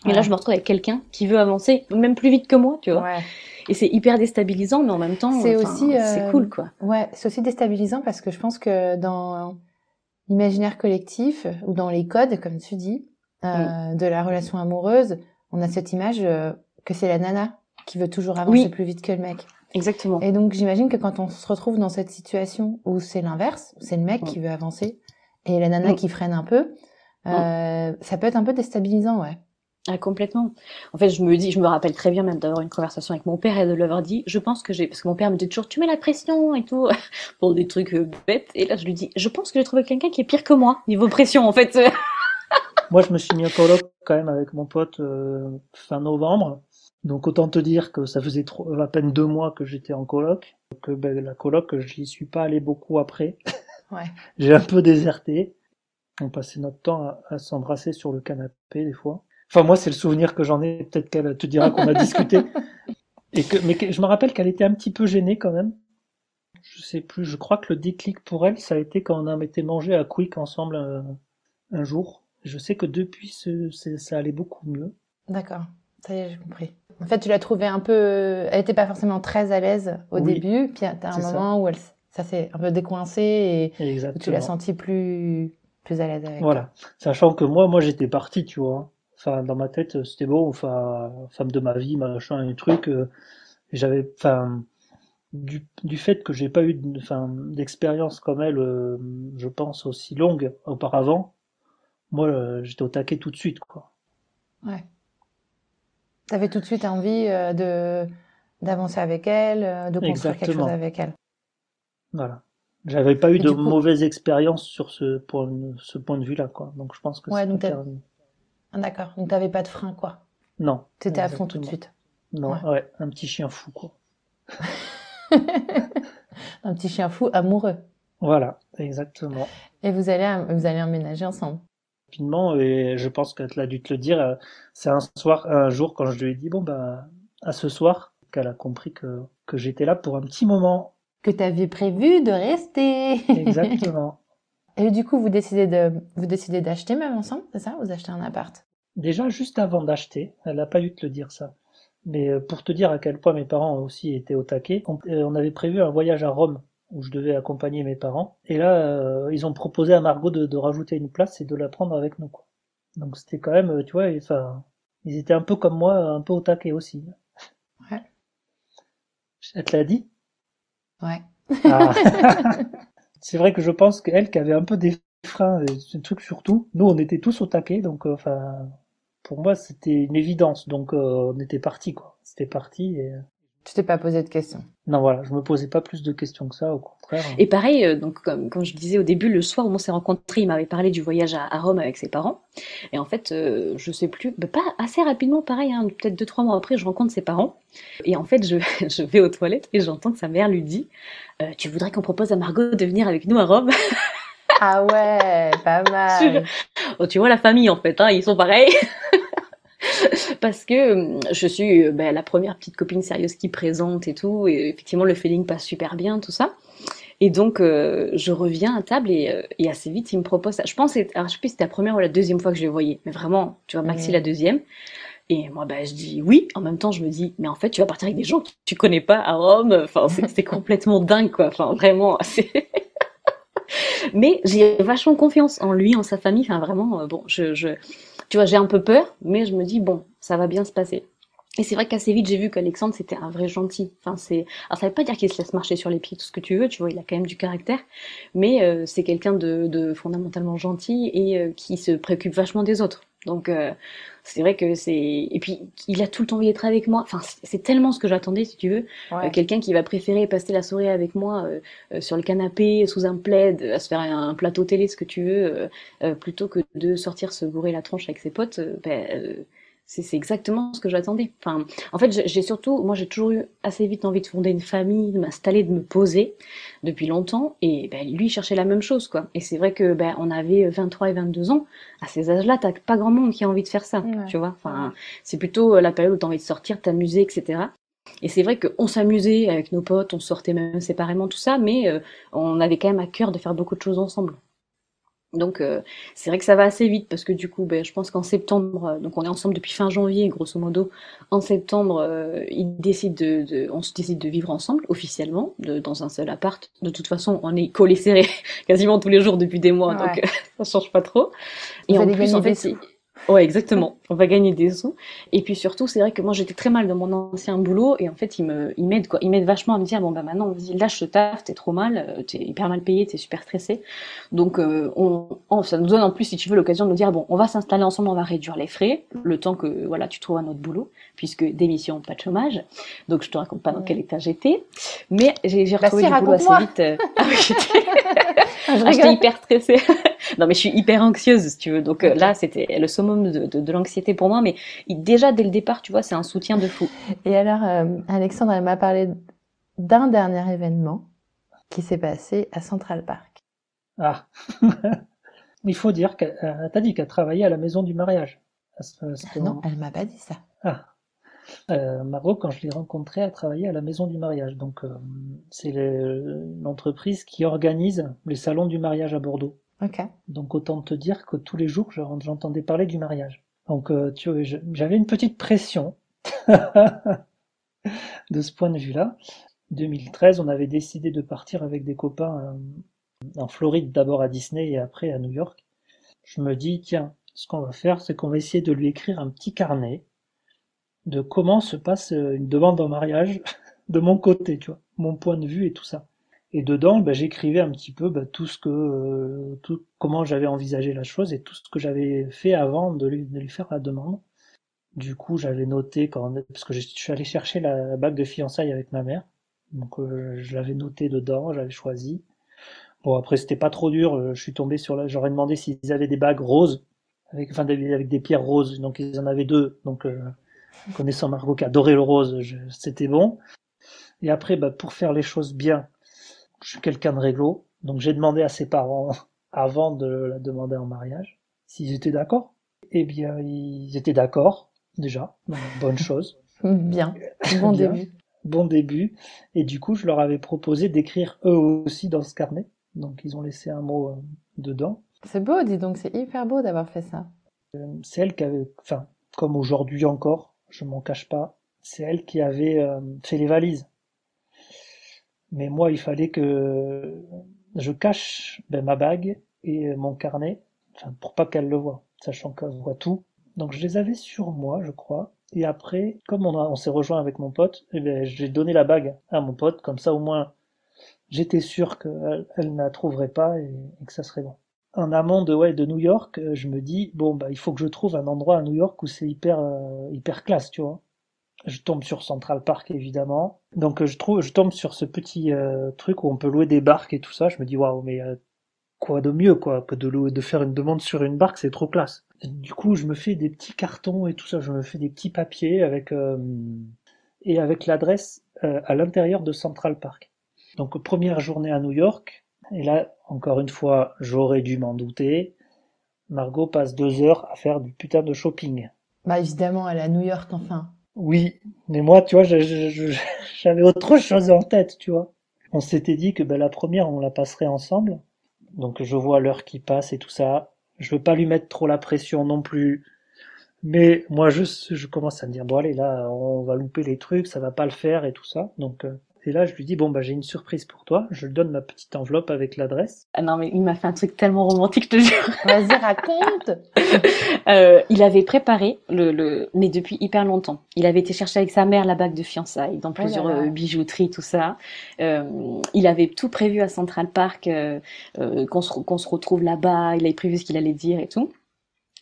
Et là, je me retrouve avec quelqu'un qui veut avancer, même plus vite que moi, tu vois. Ouais. Et c'est hyper déstabilisant, mais en même temps, c'est aussi, c'est euh, cool, quoi. Ouais, c'est aussi déstabilisant parce que je pense que dans l'imaginaire collectif ou dans les codes, comme tu dis, euh, de la relation amoureuse, on a cette image euh, que c'est la nana qui veut toujours avancer plus vite que le mec. Exactement. Et donc j'imagine que quand on se retrouve dans cette situation où c'est l'inverse, c'est le mec qui veut avancer et la nana qui freine un peu, euh, ça peut être un peu déstabilisant, ouais. Ah, complètement. En fait, je me dis, je me rappelle très bien même d'avoir une conversation avec mon père et de lui avoir dit, je pense que j'ai, parce que mon père me dit toujours, tu mets la pression et tout, pour des trucs euh, bêtes. Et là, je lui dis, je pense que j'ai trouvé quelqu'un qui est pire que moi, niveau pression, en fait. moi, je me suis mis en coloc quand même avec mon pote euh, fin novembre. Donc, autant te dire que ça faisait trop, à peine deux mois que j'étais en coloc. Que ben, la coloc, j'y suis pas allé beaucoup après. Ouais. j'ai un peu déserté. On passait notre temps à, à s'embrasser sur le canapé des fois. Enfin, moi, c'est le souvenir que j'en ai. Peut-être qu'elle te dira qu'on a discuté. Et que, mais je me rappelle qu'elle était un petit peu gênée quand même. Je sais plus. Je crois que le déclic pour elle, ça a été quand on a été mangé à Quick ensemble euh, un, jour. Je sais que depuis, ce, ça allait beaucoup mieux. D'accord. Ça y est, j'ai compris. En fait, tu l'as trouvée un peu. Elle était pas forcément très à l'aise au début. Puis t'as un moment où elle, ça s'est un peu décoincé et tu l'as senti plus plus à l'aise avec. Voilà. Sachant que moi, moi, j'étais parti, tu vois. Enfin, dans ma tête, c'était bon, enfin, femme de ma vie, machin, un truc. Euh, j'avais, enfin, du, du fait que j'ai pas eu d'expérience comme elle, euh, je pense, aussi longue auparavant, moi, euh, j'étais au taquet tout de suite, quoi. Ouais. T'avais tout de suite envie de d'avancer avec elle, de construire quelque chose avec elle. Voilà. J'avais pas eu de mauvaise expérience sur ce point, ce point de vue-là, quoi. Donc je pense que ouais, c'est ah, d'accord. Donc t'avais pas de frein, quoi. Non. T'étais à fond tout de suite. Non, ouais. un petit chien fou, quoi. un petit chien fou amoureux. Voilà, Exactement. Et vous allez, vous allez emménager ensemble Rapidement, et je pense qu'elle a dû te le dire, euh, c'est un soir, un jour, quand je lui ai dit, bon, bah, à ce soir, qu'elle a compris que, que j'étais là pour un petit moment. Que tu avais prévu de rester. Exactement. et du coup, vous décidez de, vous décidez d'acheter même ensemble, c'est ça? Vous achetez un appart? Déjà, juste avant d'acheter, elle n'a pas eu te le dire ça. Mais euh, pour te dire à quel point mes parents aussi étaient au taquet, on euh, avait prévu un voyage à Rome où je devais accompagner mes parents. Et là, euh, ils ont proposé à Margot de, rajouter une place et de la prendre avec nous. Quoi. Donc c'était quand même, tu vois, enfin, ils étaient un peu comme moi, un peu au taquet aussi. Ouais. Elle te l'a dit? Ouais. Ah. c'est vrai que je pense qu'elle qui avait un peu des freins, un truc surtout. Nous, on était tous au taquet, donc enfin, pour moi, c'était une évidence. Donc, euh, on était parti, quoi. C'était parti. Et... Euh, tu t'es pas posé de questions. Non, voilà, je me posais pas plus de questions que ça, au contraire. Et pareil, euh, donc comme, je disais au début, le soir où on s'est rencontrés, il m'avait parlé du voyage à, Rome avec ses parents. Et en fait, je sais plus, bah, pas assez rapidement, pareil, hein, peut-être deux trois mois après, je rencontre ses parents. Et en fait, je, je vais aux toilettes et j'entends que sa mère lui dit "Tu voudrais qu'on propose à Margot de venir avec nous à Rome? Ah ouais, pas mal. Oh, tu vois la famille en fait, hein, ils sont pareils. parce que hum, je suis euh, ben, la première petite copine sérieuse qui présente et tout, et effectivement le feeling passe super bien, tout ça. Et donc euh, je reviens à table et, euh, et, assez vite il me propose ça. Je pense, alors je sais plus si c'était la première ou la deuxième fois que je le voyais, mais vraiment, tu vois, Maxi la deuxième. Et moi, ben, je dis oui. En même temps, je me dis, mais en fait, tu vas partir avec des gens que tu connais pas à Rome. Enfin, c'est complètement dingue, quoi. Enfin, vraiment, c'est. mais j'ai vachement confiance en lui, en sa famille. Enfin, vraiment, bon, je, je, tu vois, j'ai un peu peur, mais je me dis, bon, ça va bien se passer. Et c'est vrai qu'assez vite, j'ai vu qu'Alexandre, c'était un vrai gentil. Enfin, c'est, alors ça veut pas dire qu'il se laisse marcher sur les pieds, tout ce que tu veux, tu vois, il a quand même du caractère, mais euh, c'est quelqu'un de, fondamentalement gentil et euh, qui se préoccupe vachement des autres. Donc, euh, c'est vrai que c'est et puis il a tout le temps envie d'être avec moi. Enfin, c'est tellement ce que j'attendais, si tu veux. Euh, quelqu'un qui va préférer passer la soirée avec moi euh, euh, sur le canapé, sous un plaid, à se faire un, plateau télé, ce que tu veux, plutôt que de sortir se bourrer la tronche avec ses potes. Ben, c'est exactement ce que j'attendais. Enfin, en fait, j'ai surtout, moi, j'ai toujours eu assez vite envie de fonder une famille, de m'installer, de me poser depuis longtemps. Et ben, lui, il cherchait la même chose, quoi. Et c'est vrai que ben, on avait 23 et 22 ans. À ces âges-là, t'as pas grand monde qui a envie de faire ça, tu vois. Enfin, c'est plutôt euh, la période où t'as envie de sortir, t'amuser, etc. Et c'est vrai qu'on s'amusait avec nos potes, on sortait même séparément, tout ça, mais euh, on avait quand même à cœur de faire beaucoup de choses ensemble. Donc euh, c'est vrai que ça va assez vite parce que du coup, ben, je pense qu'en septembre, euh, donc on est ensemble depuis fin janvier, grosso modo. En septembre, euh, il décide de, on se décide de vivre ensemble officiellement, de, dans un seul appart. De toute façon, on est collés serrés quasiment tous les jours depuis des mois, donc ça change pas trop. Et en plus, en fait, Ouais, exactement. On va gagner des sous. Et puis surtout, c'est vrai que moi, j'étais très mal dans mon ancien boulot. Et en fait, il me, il m'aide, quoi. Il m'aide vachement à me dire, bon, bah, maintenant, vas-y, lâche ce taf, t'es trop mal, euh, t'es hyper mal payé, t'es super stressé. Donc, euh, on, ça nous donne en plus, si tu veux, l'occasion de nous dire, bon, on va s'installer ensemble, on va réduire les frais, le temps que, voilà, tu trouves un autre boulot, puisque démission, pas de chômage. Donc, je te raconte pas dans quel état j'étais. Mais j'ai, bah, retrouvé du boulot assez vite. Euh, ah, j'étais hyper stressée. Non, mais je suis hyper anxieuse, si tu veux. Donc là, c'était le summum de, de, de l'anxiété pour moi, mais déjà dès le départ, tu vois, c'est un soutien de fou. Et alors, euh, Alexandre, elle m'a parlé d'un dernier événement qui s'est passé à Central Park. Ah, il faut dire qu'elle euh, t'a dit qu'elle travaillait à la maison du mariage. non, elle m'a pas dit ça. Ah. Euh, Margot, quand je l'ai rencontrée, elle travaillait à la maison du mariage. Donc, euh, c'est l'entreprise qui organise les salons du mariage à Bordeaux. Donc, autant te dire que tous les jours, j'entendais parler du mariage. Donc, euh, tu j'avais une petite pression de ce point de vue-là. 2013, on avait décidé de partir avec des copains euh, en Floride, d'abord à Disney et après à New York. Je me dis, tiens, ce qu'on va faire, c'est qu'on va essayer de lui écrire un petit carnet de comment se passe euh, une demande en mariage de mon côté, tu vois, mon point de vue et tout ça. Et dedans, bah, j'écrivais un petit peu bah, tout ce que, euh, tout, comment j'avais envisagé la chose et tout ce que j'avais fait avant de lui, de lui, faire la demande. Du coup, j'avais noté quand, parce que je suis allé chercher la, bague de fiançailles avec ma mère, donc euh, je l'avais noté dedans, j'avais choisi. Bon, après c'était pas trop dur, euh, je suis tombé sur la, j'aurais demandé s'ils avaient des bagues roses, avec, enfin avec des pierres roses, donc ils en avaient deux, donc euh, connaissant Margot qui adorait le rose, c'était bon. Et après, bah, pour faire les choses bien, je suis quelqu'un de réglo. Donc j'ai demandé à ses parents, avant de la demander en mariage, s'ils étaient d'accord. Eh bien, ils étaient d'accord, déjà. bonne chose. Bien. Bon début. Bon début. Et du coup, je leur avais proposé d'écrire eux aussi dans ce carnet. Donc, ils ont laissé un mot euh, dedans. C'est beau, dis donc, c'est hyper beau d'avoir fait ça. Euh, c'est elle qui avait, enfin, comme aujourd'hui encore, je m'en cache pas, c'est elle qui avait euh, fait les valises. Mais moi, il fallait que je cache ben, ma bague et mon carnet, enfin, pour pas qu'elle le voie, sachant qu'elle voit tout. Donc je les avais sur moi, je crois. Et après, comme on, on s'est rejoint avec mon pote, eh ben, j'ai donné la bague à mon pote, comme ça au moins j'étais sûr qu'elle elle, ne la trouverait pas et, que ça serait bon. En amont de, ouais, de New York, euh, je me dis, bon, bah, il faut que je trouve un endroit à New York où c'est hyper, euh, hyper classe, tu vois. Je tombe sur Central Park, évidemment. Donc, je trouve, je tombe sur ce petit euh, truc où on peut louer des barques et tout ça. Je me dis, waouh, mais quoi de mieux, quoi, que de, louer, de faire une demande sur une barque, c'est trop classe. Du coup, je me fais des petits cartons et tout ça. Je me fais des petits papiers avec, et avec l'adresse à l'intérieur de Central Park. Donc première journée à New York, et là, encore une fois, j'aurais dû m'en douter. Margot passe deux heures à faire du putain de shopping. Bah évidemment, elle est à New York enfin. Oui, mais moi, tu vois, j'avais autre chose en tête, tu vois. On s'était dit que ben, la première, on la passerait ensemble. Donc je vois l'heure qui passe et tout ça. Je veux pas lui mettre trop la pression non plus. Mais moi, je, je commence à me dire, bon allez, là, on va louper les trucs, ça va pas le faire et tout ça. Donc euh, et là, je lui dis, bon, bah, j'ai une surprise pour toi. Je lui donne ma petite enveloppe avec l'adresse. Ah non, mais il m'a fait un truc tellement romantique, je te jure. Vas-y, raconte. euh, il avait préparé le, le, mais depuis hyper longtemps. Il avait été chercher avec sa mère la bague de fiançailles dans oh plusieurs euh, bijouteries, tout ça. Euh, il avait tout prévu à Central Park, euh qu'on se, qu'on se retrouve là-bas. Il avait prévu ce qu'il allait dire et tout.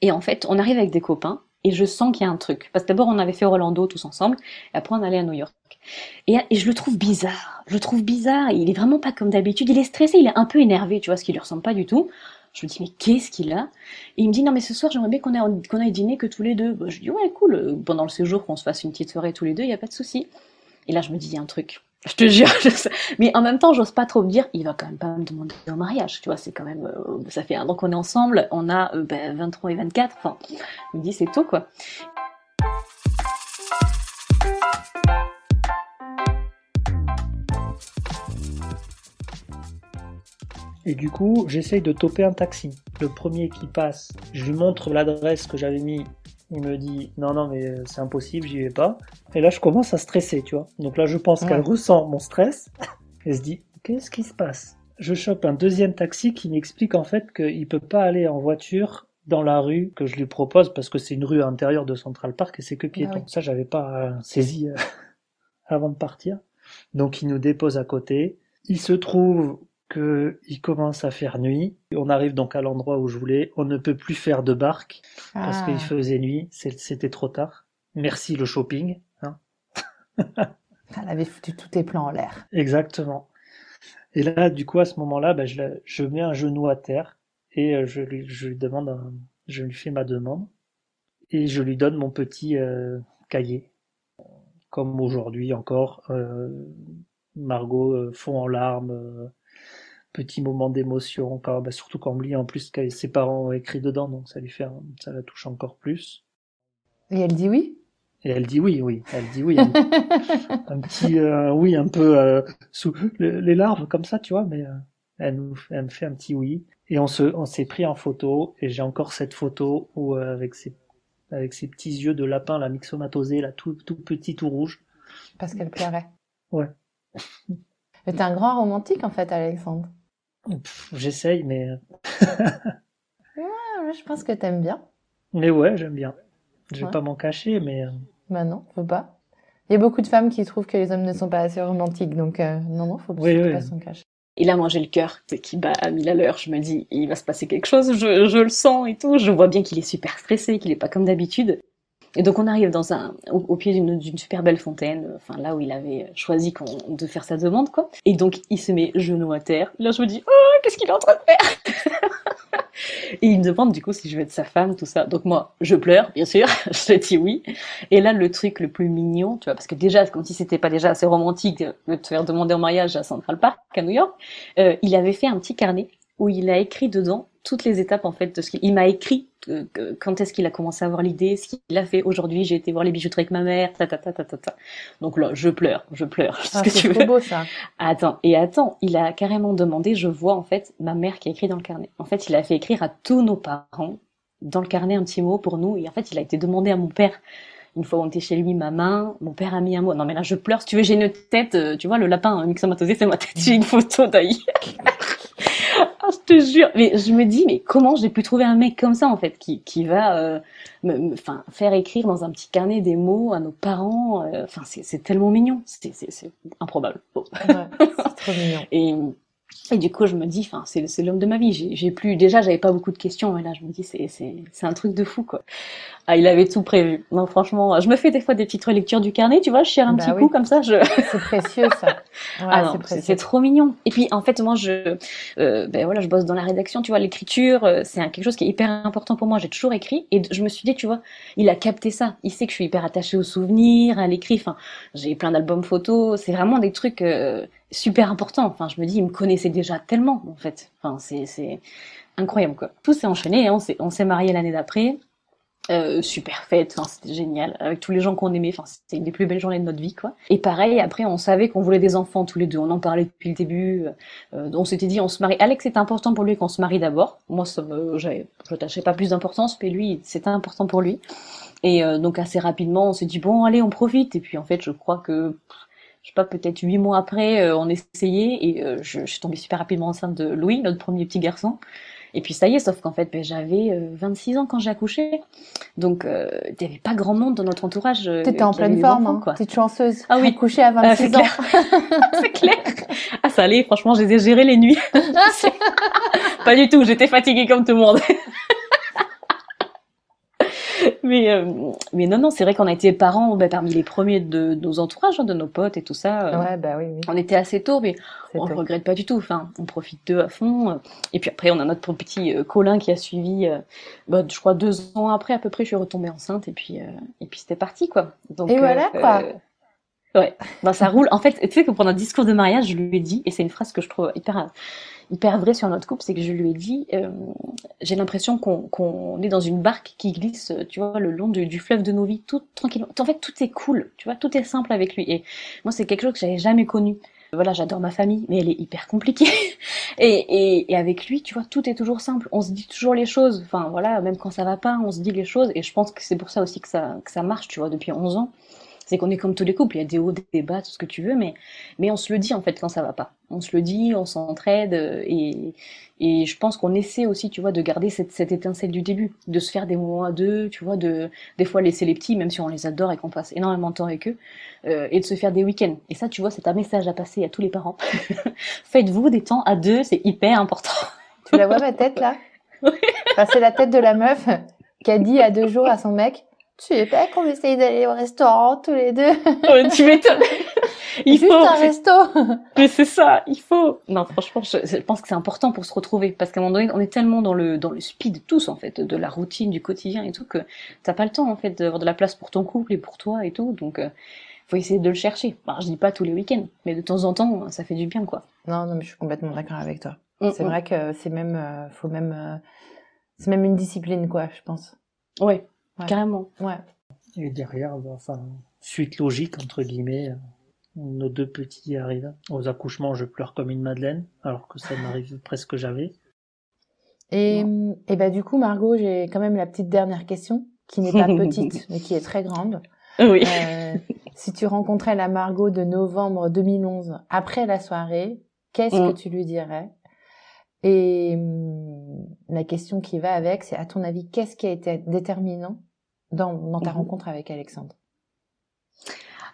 Et en fait, on arrive avec des copains et je sens qu'il y a un truc. Parce que d'abord, on avait fait Orlando tous ensemble, et après, on allait à New York. Et, je le trouve bizarre. Je le trouve bizarre. Il est vraiment pas comme d'habitude. Il est stressé, il est un peu énervé, tu vois, ce qui lui ressemble pas du tout. Je me dis, mais qu'est-ce qu'il a? Et il me dit, non, mais ce soir, j'aimerais bien qu'on aille, dîner que tous les deux. Bah, je dis, ouais, cool. Pendant le séjour, qu'on se fasse une petite soirée tous les deux, il y a pas de souci. Et là, je me dis, il y a un truc. Je te jure, je mais en même temps, j'ose pas trop me dire, il va quand même pas me demander un mariage, tu vois, c'est quand même, euh, ça fait un an qu'on est ensemble, on a euh, ben, 23 et 24, enfin, il me dit c'est tôt quoi. Et du coup, j'essaye de toper un taxi. Le premier qui passe, je lui montre l'adresse que j'avais mis. Il me dit non, non, mais euh, c'est impossible, j'y vais pas. Et là, je commence à stresser, tu vois. Donc là, je pense qu'elle ressent mon stress. Elle se dit qu'est-ce qui se passe? Je chope un deuxième taxi qui m'explique en fait qu'il peut pas aller en voiture dans la rue que je lui propose parce que c'est une rue intérieure de Central Park et c'est que piéton. Ah Ça, j'avais pas euh, saisi euh, avant de partir. Donc, il nous dépose à côté. Il se trouve qu'il commence à faire nuit. On arrive donc à l'endroit où je voulais. On ne peut plus faire de barque parce qu'il ah. faisait nuit. C'était trop tard. Merci le shopping. Hein Elle avait foutu tous tes plans en l'air. Exactement. Et là, du coup, à ce moment-là, ben, je, mets un genou à terre et euh, je lui, je lui demande, je lui fais ma demande et je lui donne mon petit euh, cahier. Comme aujourd'hui encore, euh, Margot fond en larmes petit moment d'émotion, quand, bah, surtout quand on lit en plus que ses parents ont écrit dedans, donc ça lui fait, ça la touche encore plus. Et elle dit oui? Et elle dit oui, oui, elle dit oui. un, petit euh, oui, un peu euh, sous les larmes comme ça, tu vois, mais euh, elle, nous, elle me fait un petit oui. Et on se, on s'est pris en photo, et j'ai encore cette photo où avec ses, avec ses petits yeux de lapin, la myxomatosée, là, tout, tout petit, tout rouge. Parce qu'elle pleurait. Ouais. Mais t'es un grand romantique en fait, Alexandre. J'essaye, mais. Euh, ouais, je pense que t'aimes bien. Mais ouais, j'aime bien. Je vais pas m'en cacher, mais. Euh, bah non, faut pas. Il y a beaucoup de femmes qui trouvent que les hommes ne sont pas assez romantiques, donc euh, non, non, faut pas s'en cacher. Et là, moi, j'ai le cœur qui bat à mille à l'heure. Je me dis, il va se passer quelque chose, je, je le sens et tout. Je vois bien qu'il est super stressé, qu'il est pas comme d'habitude. Et donc on arrive au, pied d'une super belle fontaine, enfin là où il avait choisi de faire sa demande, quoi. Et donc il se met genou à terre. Là je me dis, oh, qu'est-ce qu'il est en train de faire? Et il me demande du coup si je veux être sa femme, tout ça. Donc moi, je pleure, bien sûr, je dis oui. Et là, le truc le plus mignon, tu vois, parce que déjà, comme si c'était pas déjà assez romantique de te faire demander en mariage à Central Park, à New York, euh, il avait fait un petit carnet où il a écrit dedans toutes les étapes en fait de ce qu'il m'a écrit quand est-ce qu'il a commencé à avoir l'idée, ce qu'il a fait aujourd'hui, j'ai été voir les bijouteries avec ma mère, ta ta ta ta ta. ta. Donc là, je pleure, je pleure. Ah, c'est beau ça. Attends, et attends, il a carrément demandé, je vois en fait ma mère qui a écrit dans le carnet. En fait, il a fait écrire à tous nos parents dans le carnet un petit mot pour nous et en fait, il a été demandé à mon père une fois on était chez lui, ma main, mon père a mis un mot. Non mais là je pleure, si tu veux, j'ai une tête, euh, tu vois, le lapin hein, myxomatosé, c'est ma tête, j'ai une photo d'ailleurs. Ah, je te jure. Mais je me dis, mais comment j'ai pu trouver un mec comme ça, en fait, qui, qui va euh, me, faire écrire dans un petit carnet des mots à nos parents. Euh, enfin, c'est tellement mignon. C'est improbable. Ouais, c'est trop mignon. Et et du coup, je me dis, enfin, c'est, l'homme de ma vie. J'ai, plus, déjà, j'avais pas beaucoup de questions, mais là, je me dis, c'est, c'est, c'est un truc de fou, quoi. Ah, il avait tout prévu. Non, franchement, je me fais des fois des petites relectures du carnet, tu vois, je cherche un bah petit coup comme ça. Je... C'est précieux, ça. ah c'est, trop mignon. Et puis, en fait, moi, je, euh, ben voilà, je bosse dans la rédaction, tu vois, l'écriture, euh, c'est quelque chose qui est hyper important pour moi. J'ai toujours écrit, et je me suis dit, tu vois, il a capté ça. Il sait que je suis hyper attachée aux souvenirs, à l'écrit. Enfin, j'ai plein d'albums photos. C'est vraiment des trucs. Euh, super important. Enfin, je me dis, il me connaissait déjà tellement, en fait. Enfin, c'est incroyable, quoi. Tout s'est enchaîné, hein. on s'est marié l'année d'après. Euh, super fête, enfin, c'était génial, avec tous les gens qu'on aimait, enfin, c'était une des plus belles journées de notre vie, quoi. Et pareil, après, on savait qu'on voulait des enfants tous les deux, on en parlait depuis le début, euh, on s'était dit, on se marie. Alex, c'était important pour lui qu'on se marie d'abord. Moi, ça me, pas plus d'importance, mais lui, c'était important pour lui. Et euh, donc, assez rapidement, on s'est dit, bon, allez, on profite. Et puis, en fait, je crois que je sais pas, peut-être huit mois après, euh, on essayait et euh, je, je, suis tombée super rapidement enceinte de Louis, notre premier petit garçon. Et puis ça y est, sauf qu'en fait, ben, j'avais 26 euh, ans quand j'ai accouché. Donc, il n'y avait pas grand monde dans notre entourage. T'étais en pleine forme, hein. T'es chanceuse. Ah oui. Accouché à 26 ans. c'est clair. Ah, ça allait, franchement, j'ai géré les nuits. pas du tout, j'étais fatiguée comme tout le monde. mais, euh, mais non, non, c'est vrai qu'on a été parents bah, parmi les premiers de, nos entourages, hein, de nos potes et tout ça. Euh. Ouais, bah oui, oui. On était assez tôt, mais on ne regrette pas du tout. Enfin, on profite d'eux à fond. Et puis après, on a notre petit euh, Colin qui a suivi, bah, je crois, deux ans après à peu près, je suis retombée enceinte et puis, et puis c'était parti, quoi. Donc, et voilà, quoi. Ouais, ben, ça roule. En fait, tu sais que pendant un discours de mariage, je lui ai dit, et c'est une phrase que je trouve hyper hyper vrai sur notre couple, c'est que je lui ai dit, euh, j'ai l'impression qu'on est dans une barque qui glisse, tu vois, le long du, fleuve de nos vies, tout tranquillement. En fait, tout est cool, tu vois, tout est simple avec lui. Et moi, c'est quelque chose que j'avais jamais connu. Voilà, j'adore ma famille, mais elle est hyper compliquée. et, et, avec lui, tu vois, tout est toujours simple. On se dit toujours les choses. Enfin, voilà, même quand ça va pas, on se dit les choses. Et je pense que c'est pour ça aussi que ça, que ça marche, tu vois, depuis 11 ans c'est qu'on est comme tous les couples, il y a des hauts, des bas, tout ce que tu veux, mais, mais on se le dit en fait quand ça va pas. On se le dit, on s'entraide et, et je pense qu'on essaie aussi, tu vois, de garder cette, cette étincelle du début, de se faire des moments à deux, tu vois, de des fois laisser les petits, même si on les adore et qu'on passe énormément de temps avec eux, euh, et de se faire des week-ends. Et ça, tu vois, c'est un message à passer à tous les parents. Faites-vous des temps à deux, c'est hyper important. tu la vois ma tête là? C'est la tête de la meuf qui a dit à deux jours à son mec tu sais pas qu'on essaye d'aller au restaurant tous les deux. tu m'étonnes. Il Juste faut. un resto. Mais c'est ça, il faut. Non, franchement, je, pense que c'est important pour se retrouver parce qu'à un moment donné, on est tellement dans le dans le speed tous en fait, de la routine du quotidien et tout que t'as pas le temps en fait d'avoir de la place pour ton couple et pour toi et tout. Donc, euh, faut essayer de le chercher. Alors, je dis pas tous les week-ends, mais de temps en temps, ça fait du bien quoi. Non, non, mais je suis complètement d'accord avec toi. Mm, c'est mm. vrai que c'est même, euh, faut même, euh, c'est même une discipline quoi, je pense. Ouais. Carrément. Ouais. Et derrière, bah, enfin, suite logique, entre guillemets, euh, nos deux petits arrivent. Aux accouchements, je pleure comme une madeleine, alors que ça m'arrive presque jamais. Et, et bah, du coup, Margot, j'ai quand même la petite dernière question, qui n'est pas petite, mais qui est très grande. Oui. Euh, si tu rencontrais la Margot de novembre 2011 après la soirée, qu'est-ce que mm. tu lui dirais? Et hum, la question qui va avec, c'est à ton avis, qu'est-ce qui a été déterminant dans, ta mhm. rencontre avec Alexandre?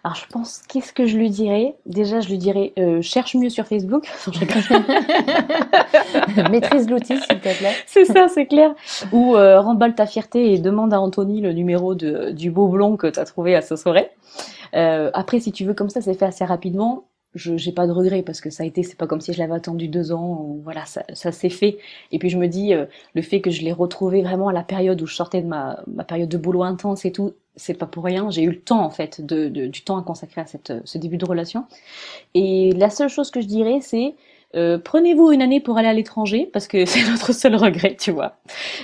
Alors je pense, qu'est-ce que je lui dirais? Déjà, je lui dirais, euh, cherche mieux sur Facebook. Maîtrise l'outil, s'il te plaît. C'est ça, c'est clair. Ou euh, remballe ta fierté et demande à Anthony le numéro de, du beau blond que tu as trouvé à ce soirée. Euh, après, si tu veux comme ça, c'est fait assez rapidement. Je j'ai pas de regrets parce que ça a été c'est pas comme si je l'avais attendu deux ans voilà ça, ça s'est fait. Et puis je me dis euh, le fait que je l'ai retrouvé vraiment à la période où je sortais de ma, ma période de boulot intense et tout c'est pas pour rien. J'ai eu le temps en fait de, de, du temps à consacrer à cette ce début de relation. Et la seule chose que je dirais c'est euh, prenez-vous une année pour aller à l'étranger parce que c'est notre seul regret, tu vois.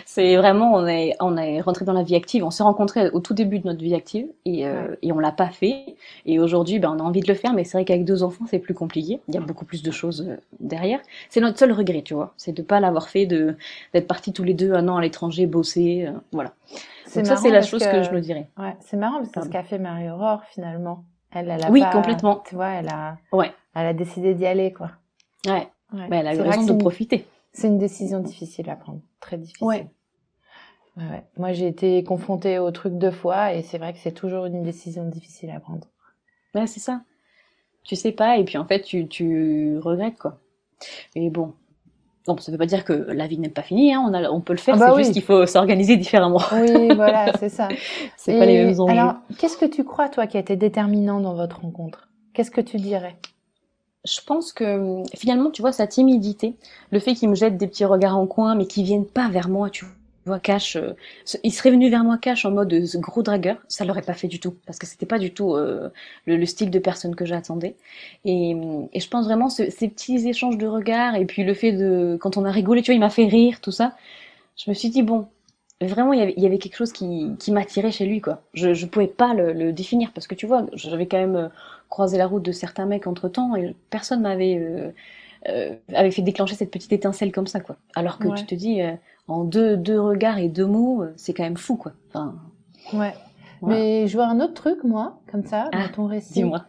C'est vraiment on est on est rentré dans la vie active, on s'est rencontrés au tout début de notre vie active et euh, et on l'a pas fait et aujourd'hui ben on a envie de le faire mais c'est vrai qu'avec deux enfants c'est plus compliqué, il y a beaucoup plus de choses euh, derrière. C'est notre seul regret, tu vois, c'est de pas l'avoir fait de d'être partis tous les deux un an à l'étranger bosser, euh, voilà. Donc ça c'est la chose que... je me dirais. Ouais, c'est marrant parce que c'est ce qu'a fait Marie Aurore finalement. Elle, elle a oui, complètement. Tu vois, elle a, ouais. elle a décidé d'y aller, quoi. Ouais. ouais. elle a eu raison de profiter. C'est une décision difficile à prendre, très difficile. Ouais. ouais. Moi, j'ai été confrontée au truc deux fois et c'est vrai que c'est toujours une décision difficile à prendre. Ouais, c'est ça. Tu sais pas et puis en fait, tu, tu regrettes quoi. Mais bon, Bon, ça veut pas dire que la vie n'est pas finie, hein. on, a, on peut le faire, ah bah c'est juste qu'il faut s'organiser différemment. Oui, voilà, c'est ça. c'est pas les mêmes enjeux. Alors, qu'est-ce que tu crois, toi, qui a été déterminant dans votre rencontre? Qu'est-ce que tu dirais? Je pense que finalement, tu vois, sa timidité, le fait qu'il me jette des petits regards en coin, mais qui viennent pas vers moi, tu vois, cash, euh, il serait venu vers moi cash en mode gros dragueur, ça l'aurait pas fait du tout, parce que c'était pas du tout euh, le, style de personne que j'attendais. Et, et, je pense vraiment ces petits échanges de regards, et puis le fait de, quand on a rigolé, tu vois, il m'a fait rire, tout ça. Je me suis dit bon, vraiment il y avait, il y avait quelque chose qui, qui m'attirait chez lui, quoi. Je, je pouvais pas le, le définir, parce que tu vois, j'avais quand même euh, croisé la route de certains mecs entre temps et personne m'avait euh, euh, avait fait déclencher cette petite étincelle comme ça quoi. Alors que tu te dis euh, en deux deux regards et deux mots, c'est quand même fou quoi. Enfin, ouais. Mais je vois un autre truc moi comme ça dans ah, ton récit. Dis-moi.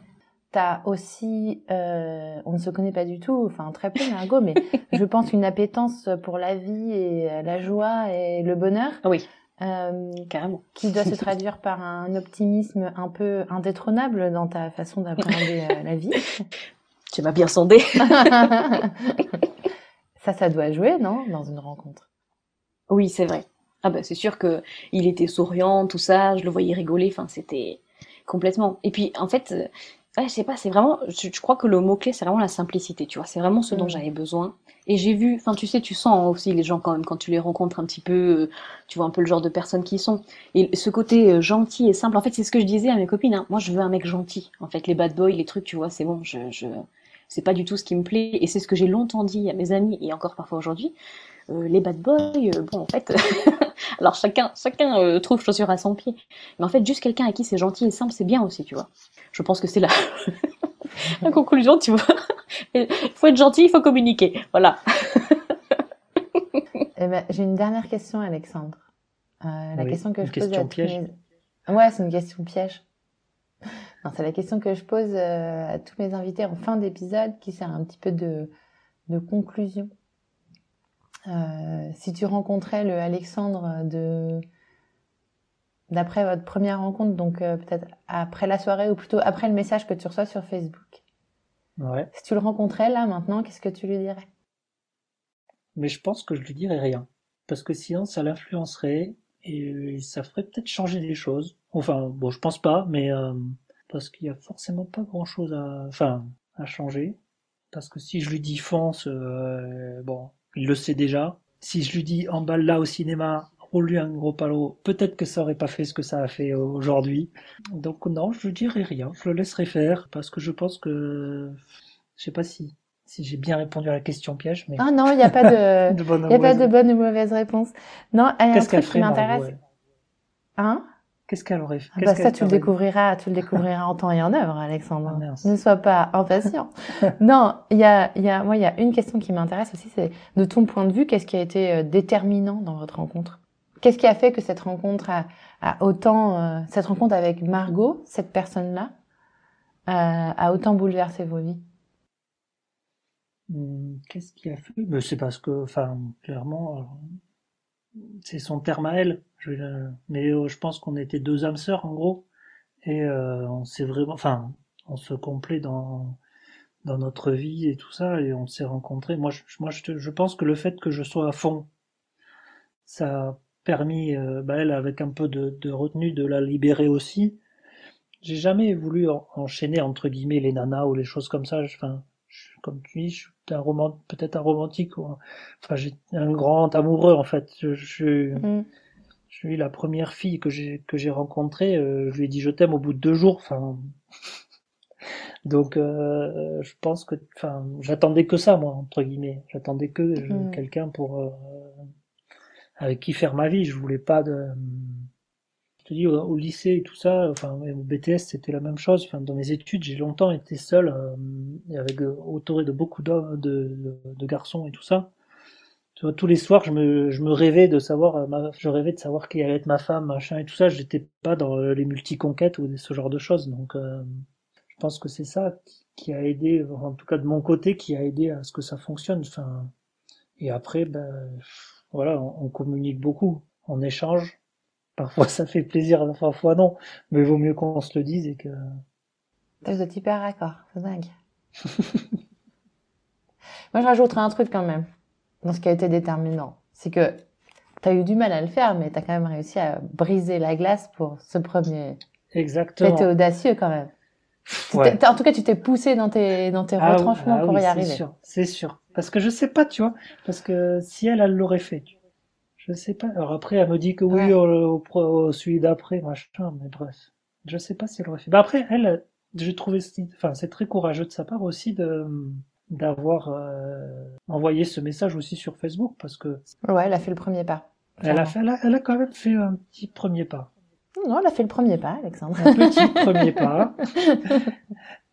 T'as aussi, on ne se connaît pas du tout, enfin très peu Margot, mais je pense une appétence pour la vie et la joie et le bonheur. Oui. Euh, Carrément. Qui doit se traduire par un optimisme un peu indétrônable dans ta façon d'appréhender euh, la vie. Tu m'as bien sondé. ça, ça doit jouer, non, dans une rencontre? Oui, c'est vrai. Ah bah c'est sûr que il était souriant, tout ça, je le voyais rigoler, enfin c'était complètement. Et puis en fait, ouais, je sais pas, c'est vraiment, je, crois que le mot clé c'est vraiment la simplicité, tu vois, c'est vraiment ce dont mm. j'avais besoin. Et j'ai vu, enfin tu sais, tu sens aussi les gens quand même quand tu les rencontres un petit peu, euh, tu vois un peu le genre de personnes qui sont. Et ce côté euh, gentil et simple, en fait c'est ce que je disais à mes copines. Hein. Moi je veux un mec gentil. En fait les bad boys, les trucs, tu vois, c'est bon, je, je... c'est pas du tout ce qui me plaît. Et c'est ce que j'ai longtemps dit à mes amis et encore parfois aujourd'hui. Euh, les bad boys, bon en fait, alors chacun chacun trouve chaussure à son pied. Mais en fait juste quelqu'un à qui c'est gentil et simple, c'est bien aussi, tu vois. Je pense que c'est la la conclusion, tu vois. Il faut être gentil, il faut communiquer. Voilà. eh ben, j'ai une dernière question, Alexandre. Euh, la question que je pose à piège. Ouais, c'est une question piège. Non, c'est la question que je pose euh, à tous mes invités en fin d'épisode, qui sert un petit peu de, de conclusion. Euh, si tu rencontrais le Alexandre de d'après votre première rencontre, donc euh, peut-être après la soirée ou plutôt après le message que tu reçois sur Facebook, si tu le rencontrais là maintenant, qu'est-ce que tu lui dirais? Mais je pense que je lui dirais rien. Parce que sinon, ça l'influencerait et ça ferait peut-être changer des choses. Enfin, bon, je pense pas, mais euh, parce qu'il y a forcément pas grand-chose à, enfin, à changer. Parce que si je lui dis fonce, euh, bon, il le sait déjà. Si je lui dis emballe là au cinéma, roule lui un gros palo, peut-être que ça aurait pas fait ce que ça a fait aujourd'hui. Donc non, je dirais rien, je le laisserai faire parce que je pense que je sais pas si si j'ai bien répondu à la question piège, mais ah non, il n'y a pas de, de bonne, y a pas de bonne ou mauvaise réponse. Non, il y a un truc qui m'intéresse. Hein? Qu'est-ce qu'elle aurait fait? Ah bah Ça, tu le découvriras, tu le découvriras en temps et en œuvre, Alexandre. Ah, ne sois pas impatient. non, il y a, il y a, moi, il y a une question qui m'intéresse aussi, c'est de ton point de vue, qu'est-ce qui a été euh, déterminant dans votre rencontre? Qu'est-ce qui a fait que cette rencontre a, autant, euh, cette rencontre avec Margot, cette personne-là, euh, a autant bouleversé vos vies? Hmm, Qu'est-ce qui a fait? C'est parce que, enfin, clairement, euh, c'est son terme à elle. Mais je pense qu'on était deux âmes sœurs en gros, et on s'est vraiment, enfin, on se complète dans dans notre vie et tout ça, et on s'est rencontrés. Moi, je, moi, je, pense que le fait que je sois à fond, ça permis, euh, bah, elle, avec un peu de, retenue, de la libérer aussi. j'ai jamais voulu enchaîner entre guillemets les nanas ou les choses comme ça. Enfin, comme tu dis, je suis peut-être un romantique ou enfin j'ai un grand amoureux en fait. Je, je, mm. Je suis la première fille que j'ai que j'ai rencontrée. Euh, je lui ai dit je t'aime au bout de deux jours. Enfin, donc euh, je pense que, enfin, j'attendais que ça moi entre guillemets. J'attendais que mm. quelqu'un pour euh, avec qui faire ma vie. Je voulais pas de dis, au, lycée et tout ça, enfin, au BTS, c'était la même chose. Enfin, dans mes études, j'ai longtemps été seul, euh, avec euh, autour de beaucoup de, de, garçons et tout ça. Tous les soirs, je me, je me rêvais de savoir, euh, je rêvais de savoir qui allait être ma femme, machin et tout ça. J'étais pas dans les multiconquêtes ou ce genre de choses. Donc, je pense que c'est ça qui, a aidé, en tout cas de mon côté, qui a aidé à ce que ça fonctionne. Enfin, et après, ben, voilà, on, on communique beaucoup, on échange. Parfois ça fait plaisir, parfois non, mais il vaut mieux qu'on se le dise et que. Vous êtes hyper d'accord, c'est dingue. Moi je rajouterais un truc quand même, dans ce qui a été déterminant. C'est que tu as eu du mal à le faire, mais tu as quand même réussi à briser la glace pour ce premier. Exactement. Tu audacieux quand même. En tout cas, tu t'es poussé dans tes, dans tes ah retranchements ah pour y arriver. C'est sûr, c'est sûr. Parce que je sais pas, tu vois, parce que si elle, elle l'aurait fait, je sais pas. Alors après, elle me dit que oui, au, au, celui d'après, machin, mais bref. Je sais pas si elle aurait fait. Bah après, elle, j'ai trouvé, enfin, c'est très courageux de sa part aussi de d'avoir euh, envoyé ce message aussi sur Facebook parce que. Ouais, elle a fait le premier pas. Elle a, fait, elle a, quand même fait un petit premier pas. Non, elle a fait le premier pas, Alexandre. Un petit premier pas.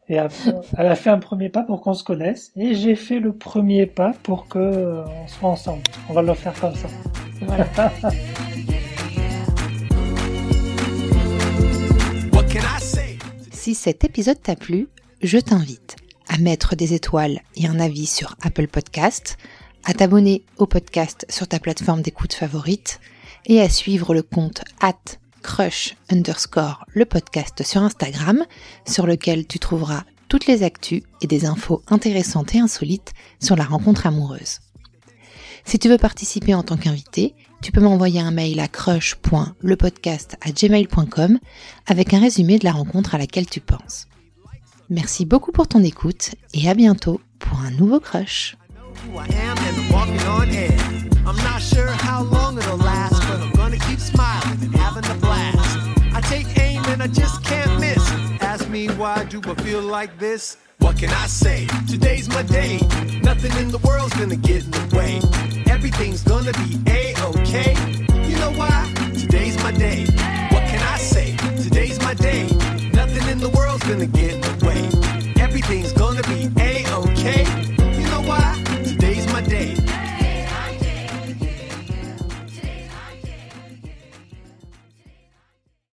Et elle a fait un premier pas pour qu'on se connaisse. Et j'ai fait le premier pas pour que euh, on soit ensemble. On va le faire comme ça. si cet épisode t'a plu, je t'invite à mettre des étoiles et un avis sur Apple Podcast, à t'abonner au podcast sur ta plateforme d'écoute favorite et à suivre le compte at crush underscore le podcast sur Instagram sur lequel tu trouveras toutes les actus et des infos intéressantes et insolites sur la rencontre amoureuse. Si tu veux participer en tant qu'invité, tu peux m'envoyer un mail à crush.lepodcast@gmail.com avec un résumé de la rencontre à laquelle tu penses. Merci beaucoup pour ton écoute et à bientôt pour un nouveau crush. What can I say? Today's my day. Nothing in the world's gonna get in the way. Everything's gonna be a-okay. You know why? Today's my day. What can I say? Today's my day. Nothing in the world's gonna get in the way. Everything's